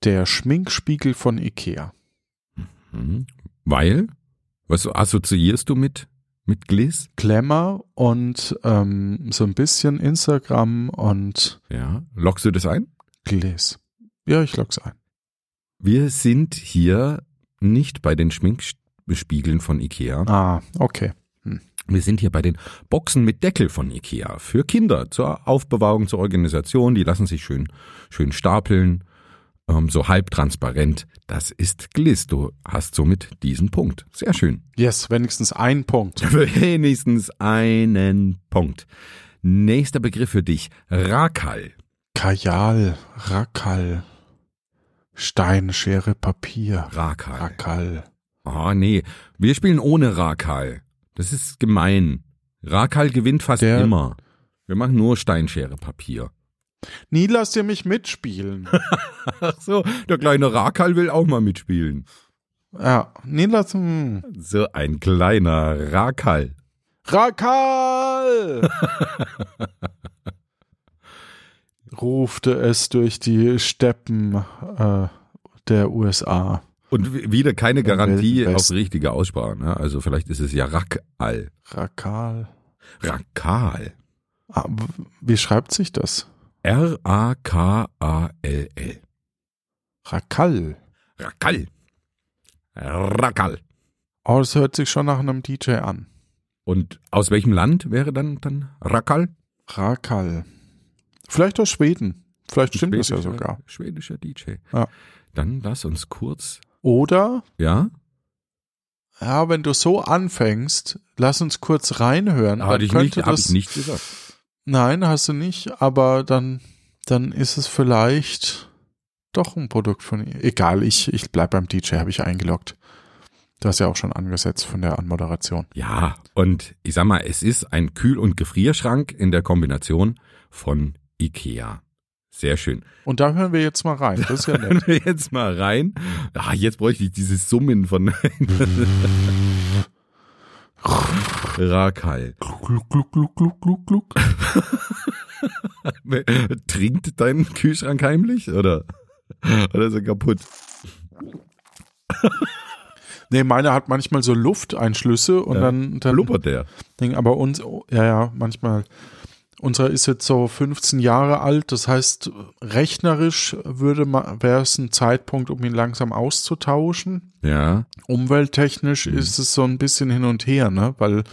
Der Schminkspiegel von Ikea. Mhm. Weil? Was assoziierst du mit, mit Gliss? Glamour und ähm, so ein bisschen Instagram und Ja. Lockst du das ein? Gliss. Ja, ich log's ein. Wir sind hier nicht bei den Schminkspiegeln von Ikea. Ah, okay. Wir sind hier bei den Boxen mit Deckel von Ikea für Kinder zur Aufbewahrung, zur Organisation. Die lassen sich schön, schön stapeln, ähm, so halbtransparent. Das ist Gliss. Du hast somit diesen Punkt. Sehr schön. Yes, wenigstens ein Punkt. <laughs> Wenigstens einen Punkt. Nächster Begriff für dich. Rakal. Kajal, Rakal, Stein, Schere, Papier. Rakal. Rakal. Oh, nee. Wir spielen ohne Rakal. Das ist gemein. Rakal gewinnt fast Der- immer. Wir machen nur Steinschere Papier. Nie lasst ihr mich mitspielen. <laughs> Ach so, der kleine Rakal will auch mal mitspielen. ja, nie lasst. Hm. So ein kleiner Rakal. Rakal! <laughs> Rufte es durch die Steppen äh, der USA. Und wieder keine Garantie Wilden auf Westen. richtige Aussprache. Ne? Also vielleicht ist es ja Rakal. Rakal. Rakal. Ah, wie schreibt sich das? R-A-K-A-L-L. Rakal. Rakal. Rakal. Oh, das hört sich schon nach einem DJ an. Und aus welchem Land wäre dann, dann Rakal? Rakal. Vielleicht aus Schweden. Vielleicht stimmt das ja Schwedischer- sogar. Schwedischer DJ. Ja. Dann lass uns kurz. Oder, Ja? ja, wenn du so anfängst, lass uns kurz reinhören. Dann ich nicht, könnte hab das- ich nicht gesagt. Nein, hast du nicht, aber dann, dann ist es vielleicht doch ein Produkt von ihr. Egal, ich, ich bleib beim DJ, habe ich eingeloggt. Du hast ja auch schon angesetzt von der Anmoderation. Ja, und ich sag mal, es ist ein Kühl- und Gefrierschrank in der Kombination von Ikea. Sehr schön. Und da hören wir jetzt mal rein. Das ist ja nett. Hören wir jetzt mal rein. Ah, jetzt bräuchte ich dieses Summen von <laughs> Rakal. Gluck, gluck, gluck, gluck, gluck, gluck. <laughs> Trinkt dein Kühlschrank heimlich oder, oder ist er kaputt? <laughs> Nee, meiner hat manchmal so Lufteinschlüsse und Ja. dann, dann Blubbert der? Ding, aber uns, oh, ja, ja, manchmal. Unserer ist jetzt so 15 Jahre alt, das heißt, rechnerisch würde man, wäre es ein Zeitpunkt, um ihn langsam auszutauschen. Ja. Umwelttechnisch Mhm. ist es so ein bisschen hin und her, ne, weil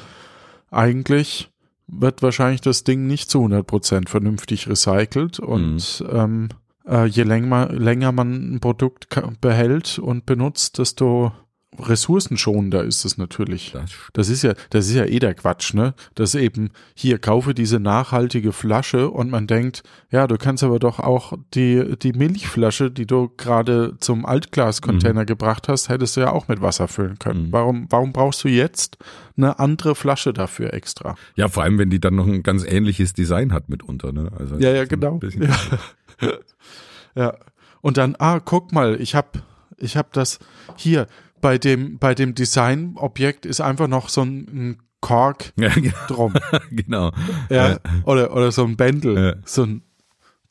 eigentlich wird wahrscheinlich das Ding nicht zu 100 Prozent vernünftig recycelt und Mhm. ähm, äh, je länger, länger man ein Produkt behält und benutzt, desto ressourcenschonender ist es natürlich. Das Das ist ja, das ist ja eh der Quatsch, ne? Das eben, hier, kaufe diese nachhaltige Flasche und man denkt, ja, du kannst aber doch auch die, die Milchflasche, die du gerade zum Altglascontainer gebracht hast, hättest du ja auch mit Wasser füllen können. Mhm. Warum, warum brauchst du jetzt eine andere Flasche dafür extra? Ja, vor allem, wenn die dann noch ein ganz ähnliches Design hat mitunter, ne? Also Ja, ja, genau. Ja. <laughs> ja. Und dann, ah, guck mal, ich hab, ich hab das hier bei dem, bei dem Designobjekt ist einfach noch so ein, ein Kork <laughs> Ja, drum. <laughs> genau. Ja, oder, oder so ein Bändel. Ja. So ein,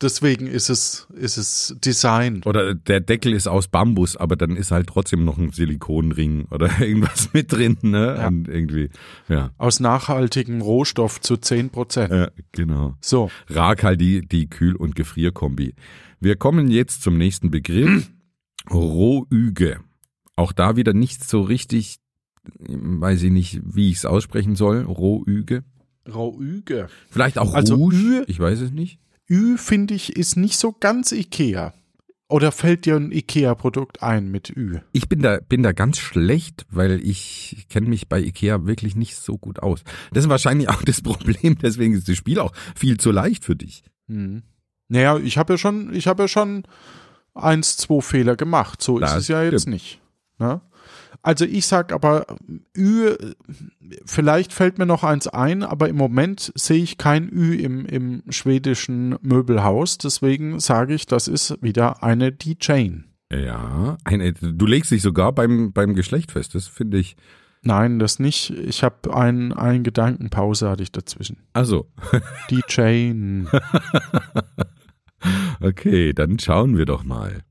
deswegen ist es, ist es Design. Oder der Deckel ist aus Bambus, aber dann ist halt trotzdem noch ein Silikonring oder <laughs> irgendwas mit drin, ne? Ja. Und irgendwie, ja, Aus nachhaltigem Rohstoff zu 10 Prozent. äh, genau. So, Rakal, die, die Kühl- und Gefrierkombi. Wir kommen jetzt zum nächsten Begriff. <clears throat> Rohüge. Auch da wieder nicht so richtig, weiß ich nicht, wie ich es aussprechen soll. Rohüge. Rauüge. Vielleicht auch Also Rouge, ich weiß es nicht. Ü, finde ich, ist nicht so ganz Ikea. Oder fällt dir ein Ikea-Produkt ein mit Ü? Ich bin da, bin da ganz schlecht, weil ich kenne mich bei Ikea wirklich nicht so gut aus. Das ist wahrscheinlich auch das Problem, deswegen ist das Spiel auch viel zu leicht für dich. Hm. Naja, ich habe ja schon, ich habe ja schon eins, zwei Fehler gemacht. So ist Das es ja jetzt stimmt. nicht. Ne? Also ich sag aber, Ü, vielleicht fällt mir noch eins ein, aber im Moment sehe ich kein Ü im, im schwedischen Möbelhaus. Deswegen sage ich, das ist wieder eine D-Chain. Ja, eine, du legst dich sogar beim, beim Geschlecht fest, das finde ich. Nein, das nicht. Ich habe ein, ein Gedankenpause hatte ich dazwischen. Also, D-Chain. <laughs> okay, dann schauen wir doch mal.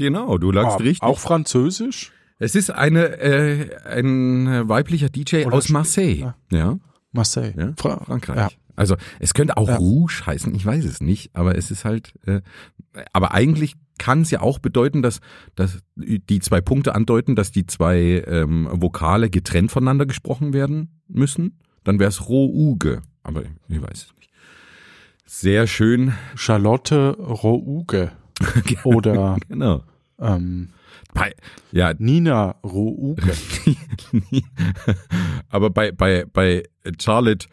Genau, du lagst Ah, richtig. Auch Französisch? Es ist eine, äh, ein weiblicher DJ Oder aus Marseille. Ja, Marseille. ja, Fra Frankreich. Ja. Also es könnte auch Ja. Rouge heißen, ich weiß es nicht, aber es ist halt, äh, aber eigentlich kann es ja auch bedeuten, dass, dass die zwei Punkte andeuten, dass die zwei ähm, Vokale getrennt voneinander gesprochen werden müssen. Dann wäre es Rouge, aber ich weiß es nicht. Sehr schön. Charlotte Rouge. <laughs> Oder Genau. ähm, Bei, ja, Nina Rouge. <laughs> aber bei, bei, bei Charlotte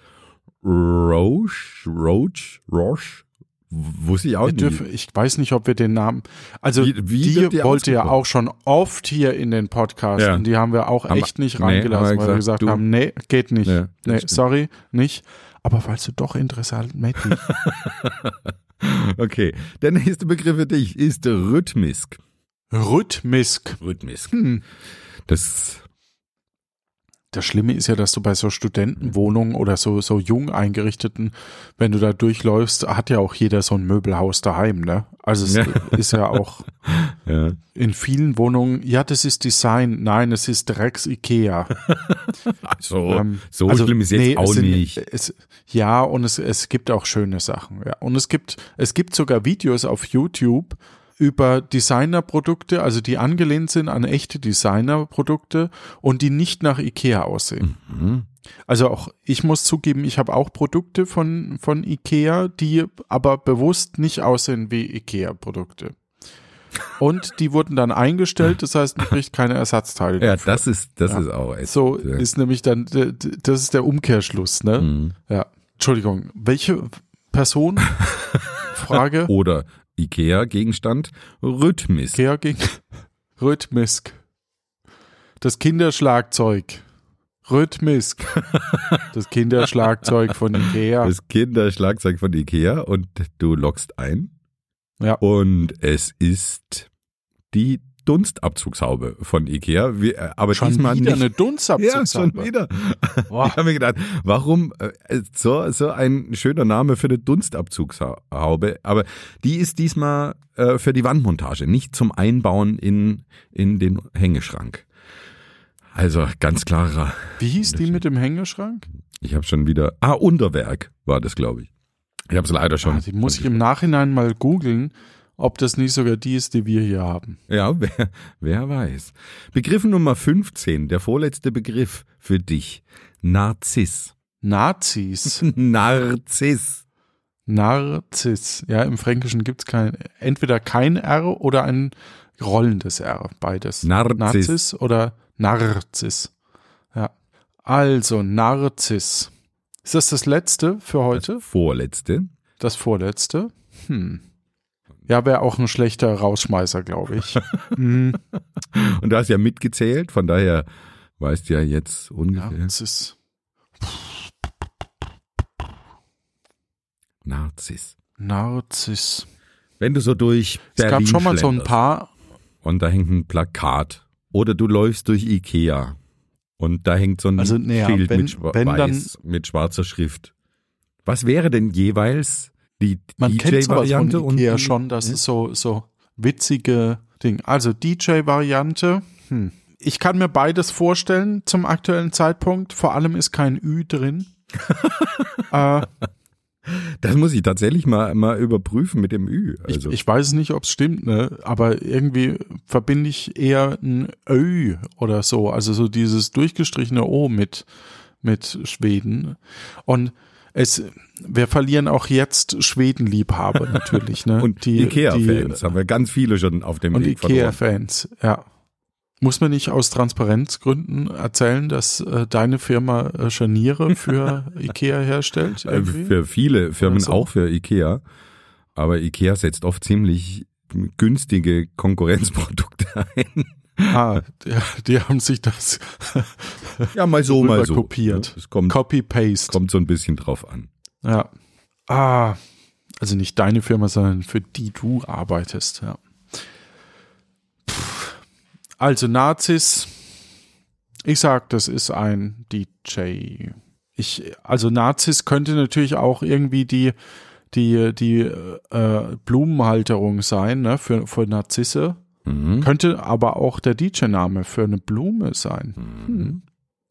Roche, Roche, Roche, wusste ich auch nicht. dürfen, ich weiß nicht, ob wir den Namen. Also Wie- wie die wollte ja auch schon oft hier in den Podcast Ja. und die haben wir auch Haben echt nicht nee, reingelassen, weil wir gesagt, gesagt du- haben, nee, geht nicht. Ja, nee, stimmt. sorry, nicht. Aber weil du doch interessant mit <laughs> Okay, der nächste Begriff für dich ist Rhythmisk. Rhythmisk. Rhythmisk. Hm. Das, Das Schlimme ist ja, dass du bei so Studentenwohnungen oder so, so jung eingerichteten, wenn du da durchläufst, hat ja auch jeder so ein Möbelhaus daheim, ne? Also es Ja. <laughs> ist ja auch <laughs> ja. in vielen Wohnungen, ja, das ist Design, nein, es ist Drecks Ikea. <laughs> Also, Ähm, so also, schlimm ist jetzt nee, auch sind- nicht. Es, ja, und es, es gibt auch schöne Sachen. Ja. Und es gibt, es gibt sogar Videos auf YouTube über Designerprodukte, also die angelehnt sind an echte Designerprodukte und die nicht nach Ikea aussehen. Mhm. Also auch, ich muss zugeben, ich habe auch Produkte von, von Ikea, die aber bewusst nicht aussehen wie Ikea-Produkte. und die wurden dann eingestellt, das heißt, man kriegt keine Ersatzteile. Ja, dafür. das ist, das Ja. ist auch echt. so ja. ist nämlich dann, das ist der Umkehrschluss, ne? Mhm. Ja. Entschuldigung, welche Person? <laughs> Frage. Oder Ikea-Gegenstand, Rhythmis. Ikea gegen <laughs> Rhythmisk. Das Kinderschlagzeug. Rhythmisk. Das Kinderschlagzeug von Ikea. Das Kinderschlagzeug von Ikea und du loggst ein. Ja. Und es ist die Dunstabzugshaube von Ikea. Wir, äh, aber Schon diesmal wieder nicht. eine Dunstabzugshaube. Ja, schon wieder. Boah. Ich habe mir gedacht, warum äh, so, so ein schöner Name für eine Dunstabzugshaube, aber die ist diesmal äh, für die Wandmontage, nicht zum Einbauen in, in den Hängeschrank. Also ganz klarer, Wie hieß die mit dem Hängeschrank? ich habe schon wieder, ah, Unterwerk war das, glaube ich. Ich habe es leider schon. Ah, die muss ich im Nachhinein mal googeln, ob das nicht sogar die ist, die wir hier haben. Ja, wer, wer weiß. Begriff Nummer 15, der vorletzte Begriff für dich. Narziss. Nazis. <laughs> Narziss. Narziss. Ja, im Fränkischen gibt's kein, entweder kein R oder ein rollendes R, beides. Narziss. Narziss oder Narziss. Ja. Also, Narziss. Ist das das letzte für heute? Das vorletzte. Das vorletzte? Hm. Ja, wäre auch ein schlechter Rausschmeißer, glaube ich. <laughs> Hm, Und du hast ja mitgezählt, von daher weißt du ja jetzt ungefähr. Narziss. Narziss. Narziss. Wenn du so durch Es Berlin gab schon mal so ein paar. und da hängt ein Plakat oder du läufst durch Ikea und da hängt so ein Also, naja, Schild wenn- mit, wenn weiß, mit schwarzer Schrift. Was wäre denn jeweils die Man kennt sowas DJ-Variante Ikea die- schon, das Ja? ist so, so witzige Ding. Also DJ-Variante. Hm. Ich kann mir beides vorstellen zum aktuellen Zeitpunkt. Vor allem ist kein Ü drin. <laughs> äh, Das muss ich tatsächlich mal, mal überprüfen mit dem Ü. Also, ich, ich weiß nicht, ob es stimmt, ne? aber irgendwie verbinde ich eher ein Ö oder so. Also so dieses durchgestrichene O mit, mit Schweden. Und es, wir verlieren auch jetzt Schwedenliebhaber <laughs> natürlich. Ne? und Die- Ikea-Fans haben wir ganz viele schon auf dem Und Weg verloren. Ikea-Fans, ja. Muss man nicht aus Transparenzgründen erzählen, dass äh, deine Firma äh, Scharniere für <laughs> Ikea herstellt? Äh, Irgendwie? Für viele Firmen, Oder so. auch für Ikea. Aber Ikea setzt oft ziemlich günstige Konkurrenzprodukte <laughs> ein. Ah, die, die haben sich das Ja, mal so, mal so. kopiert. Es kommt, Copy-Paste. kommt so ein bisschen drauf an. Ja. Ah, also nicht deine Firma, sondern für die du arbeitest, ja. Also Nazis, ich sag, das ist ein DJ. Ich, also Nazis könnte natürlich auch irgendwie die, die, die äh, Blumenhalterung sein, ne, für, für Narzisse. Mhm. Könnte aber auch der DJ-Name für eine Blume sein. Hm.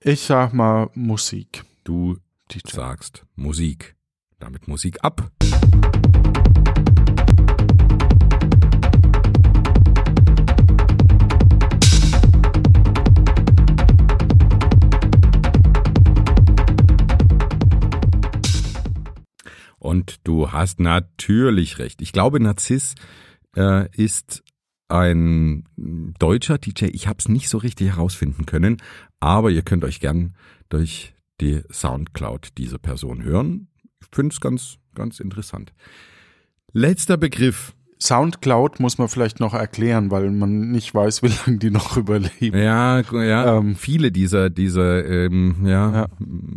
Ich sag mal Musik. Du DJ. sagst Musik. Damit Musik ab. Und du hast natürlich recht. Ich glaube, Narziss äh, ist ein deutscher DJ. Ich habe es nicht so richtig herausfinden können, aber ihr könnt euch gern durch die Soundcloud dieser Person hören. Ich finde es ganz, ganz interessant. Letzter Begriff. Soundcloud muss man vielleicht noch erklären, weil man nicht weiß, wie lange die noch überleben. Ja, ja, Ähm. viele dieser, dieser ähm, ja, Ja.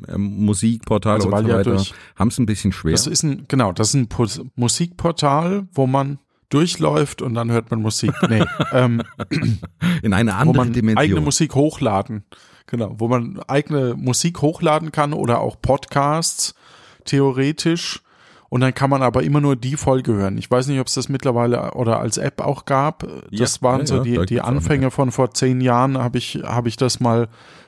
ähm, Musikportale Also und so ja weiter durch- haben es ein bisschen schwer. Das ist ein, genau, das ist ein Musikportal, wo man durchläuft und dann hört man Musik. Nee, ähm, <clears throat> in eine wo andere man Dimension. eigene Musik hochladen. Genau, wo man eigene Musik hochladen kann oder auch Podcasts, theoretisch. Und dann kann man aber immer nur die Folge hören. Ich weiß nicht, ob es das mittlerweile oder als App auch gab. Das Ja, waren ja, so ja, die, gibt's auch Anfänge von vor zehn Jahren, habe ich, habe ich das mal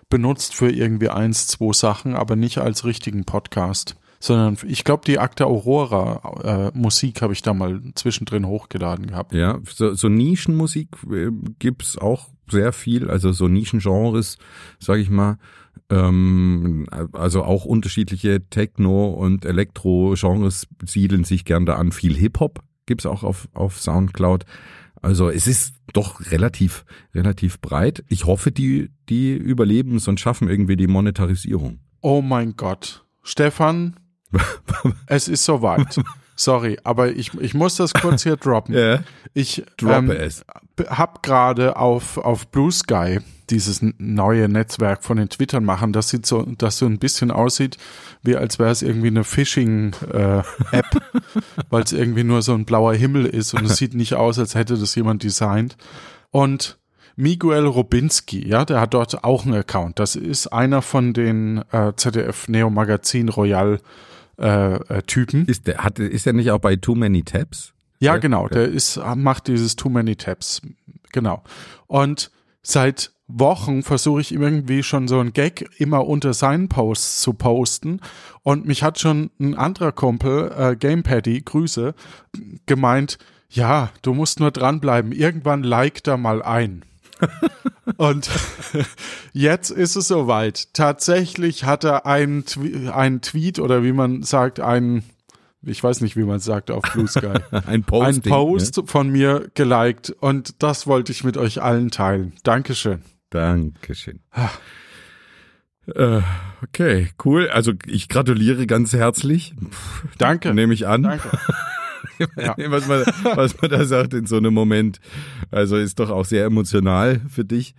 benutzt für irgendwie eins, zwei Sachen, aber nicht als richtigen Podcast. Sondern ich glaube, die Akte Aurora äh, Musik habe ich da mal zwischendrin hochgeladen gehabt. Ja, so, so Nischenmusik äh, gibt's auch sehr viel, also so Nischengenres, sage ich mal. Ähm, also auch unterschiedliche Techno- und Elektro-Genres siedeln sich gern da an. Viel Hip-Hop gibt's auch auf, auf Soundcloud. Also es ist doch relativ, relativ breit. Ich hoffe, die, die überleben es und schaffen irgendwie die Monetarisierung. Oh mein Gott. Stefan, <laughs> es ist soweit. Sorry, aber ich, ich muss das kurz hier droppen. <laughs> Ja. Ich Droppe ähm, es. habe gerade auf, auf Blue Sky dieses neue Netzwerk von den Twittern machen. Das sieht so, das so ein bisschen aussieht, wie als wäre es irgendwie eine Phishing-App, <laughs> weil es irgendwie nur so ein blauer Himmel ist und es sieht nicht aus, als hätte das jemand designt. Und Miguel Robinski, ja, der hat dort auch einen Account. Das ist einer von den äh, ZDF Neo Magazin Royal äh, äh, Typen. Ist der, hat, ist der nicht auch bei Too Many Tabs? Ja, genau. Der ist, macht dieses Too Many Tabs. Genau. Und seit Wochen versuche ich irgendwie schon so ein Gag immer unter seinen Posts zu posten. Und mich hat schon ein anderer Kumpel, äh, Gamepaddy, Grüße, gemeint, ja, du musst nur dranbleiben. Irgendwann like da mal ein. Und jetzt ist es soweit. Tatsächlich hat er einen, einen Tweet oder wie man sagt, einen, ich weiß nicht, wie man es sagt auf Blue Sky, <laughs> Ein Posting, Post von mir geliked und das wollte ich mit euch allen teilen. Dankeschön. Ne? Dankeschön. Äh, okay, cool. Also ich gratuliere ganz herzlich. Danke. Nehme ich an. Danke. Ja. <laughs> was, man, was man da sagt in so einem Moment. Also ist doch auch sehr emotional für dich.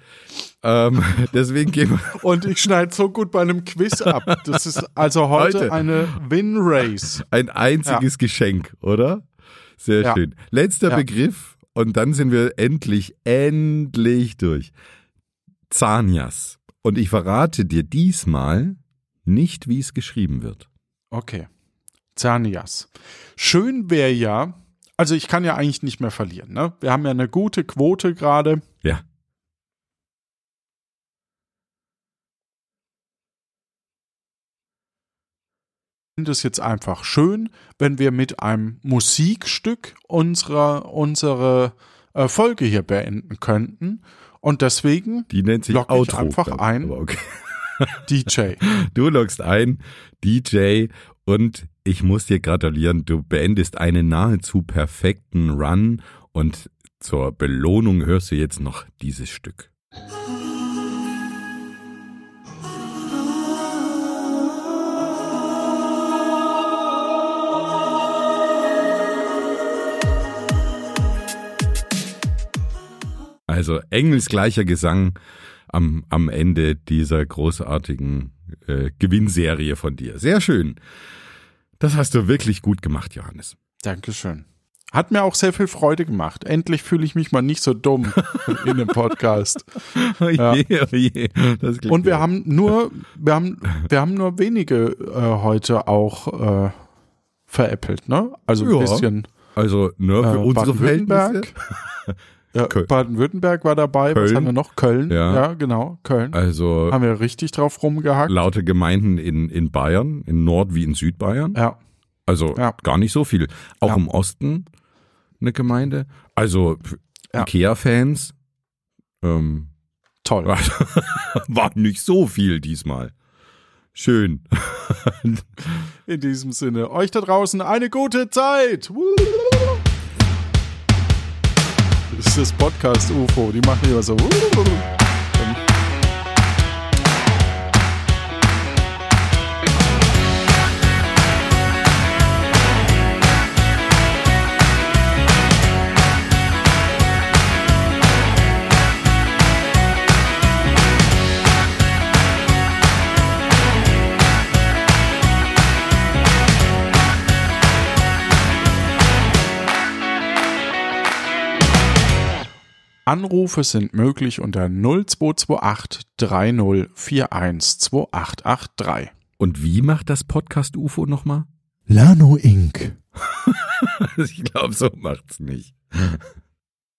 Ähm, <laughs> deswegen gehen wir. <laughs> Und ich schneide so gut bei einem Quiz ab. Das ist also heute, Heute. eine Win-Race. Ein einziges Geschenk, oder? Sehr Ja. schön. Letzter Ja. Begriff und dann sind wir endlich, endlich durch. Zanias. Und ich verrate dir diesmal nicht, wie es geschrieben wird. Okay. Zanias. Schön wäre ja, also ich kann ja eigentlich nicht mehr verlieren. Ne? Wir haben ja eine gute Quote gerade. Ja. Ich finde es jetzt einfach schön, wenn wir mit einem Musikstück unserer, unsere äh, Folge hier beenden könnten. Und deswegen Die nennt sich Lock ich Outro. einfach ein. Okay. <laughs> DJ. Du loggst ein, DJ, und ich muss dir gratulieren, du beendest einen nahezu perfekten Run und zur Belohnung hörst du jetzt noch dieses Stück. Also engelsgleicher Gesang am, am Ende dieser großartigen äh, Gewinnserie von dir. Sehr schön. Das hast du wirklich gut gemacht, Johannes. Dankeschön. Hat mir auch sehr viel Freude gemacht. Endlich fühle ich mich mal nicht so dumm <laughs> in dem Podcast. Oh je, oh je. Und wir gut. haben nur, wir haben, wir haben nur wenige äh, heute auch äh, veräppelt, ne? Also ein Ja. bisschen. also nur für Äh, unsere Verhältnisse. <laughs> Baden-Württemberg. Ja. Baden-Württemberg war dabei. Was Köln. haben wir noch? Köln. Ja. Ja, genau. Köln. Also haben wir richtig drauf rumgehackt. laute Gemeinden in, in Bayern, in Nord- wie in Südbayern. Ja. Also Ja. gar nicht so viel. Auch Ja. im Osten eine Gemeinde. Also. Ikea-Fans. Ähm, Toll. <laughs> war nicht so viel diesmal. Schön. In diesem Sinne, euch da draußen eine gute Zeit. Ist das Podcast UFO. Die machen immer so. Anrufe sind möglich unter 0228 30412883. Und wie macht das Podcast UFO nochmal? Lano Inc. <laughs> Ich glaube, so macht's nicht.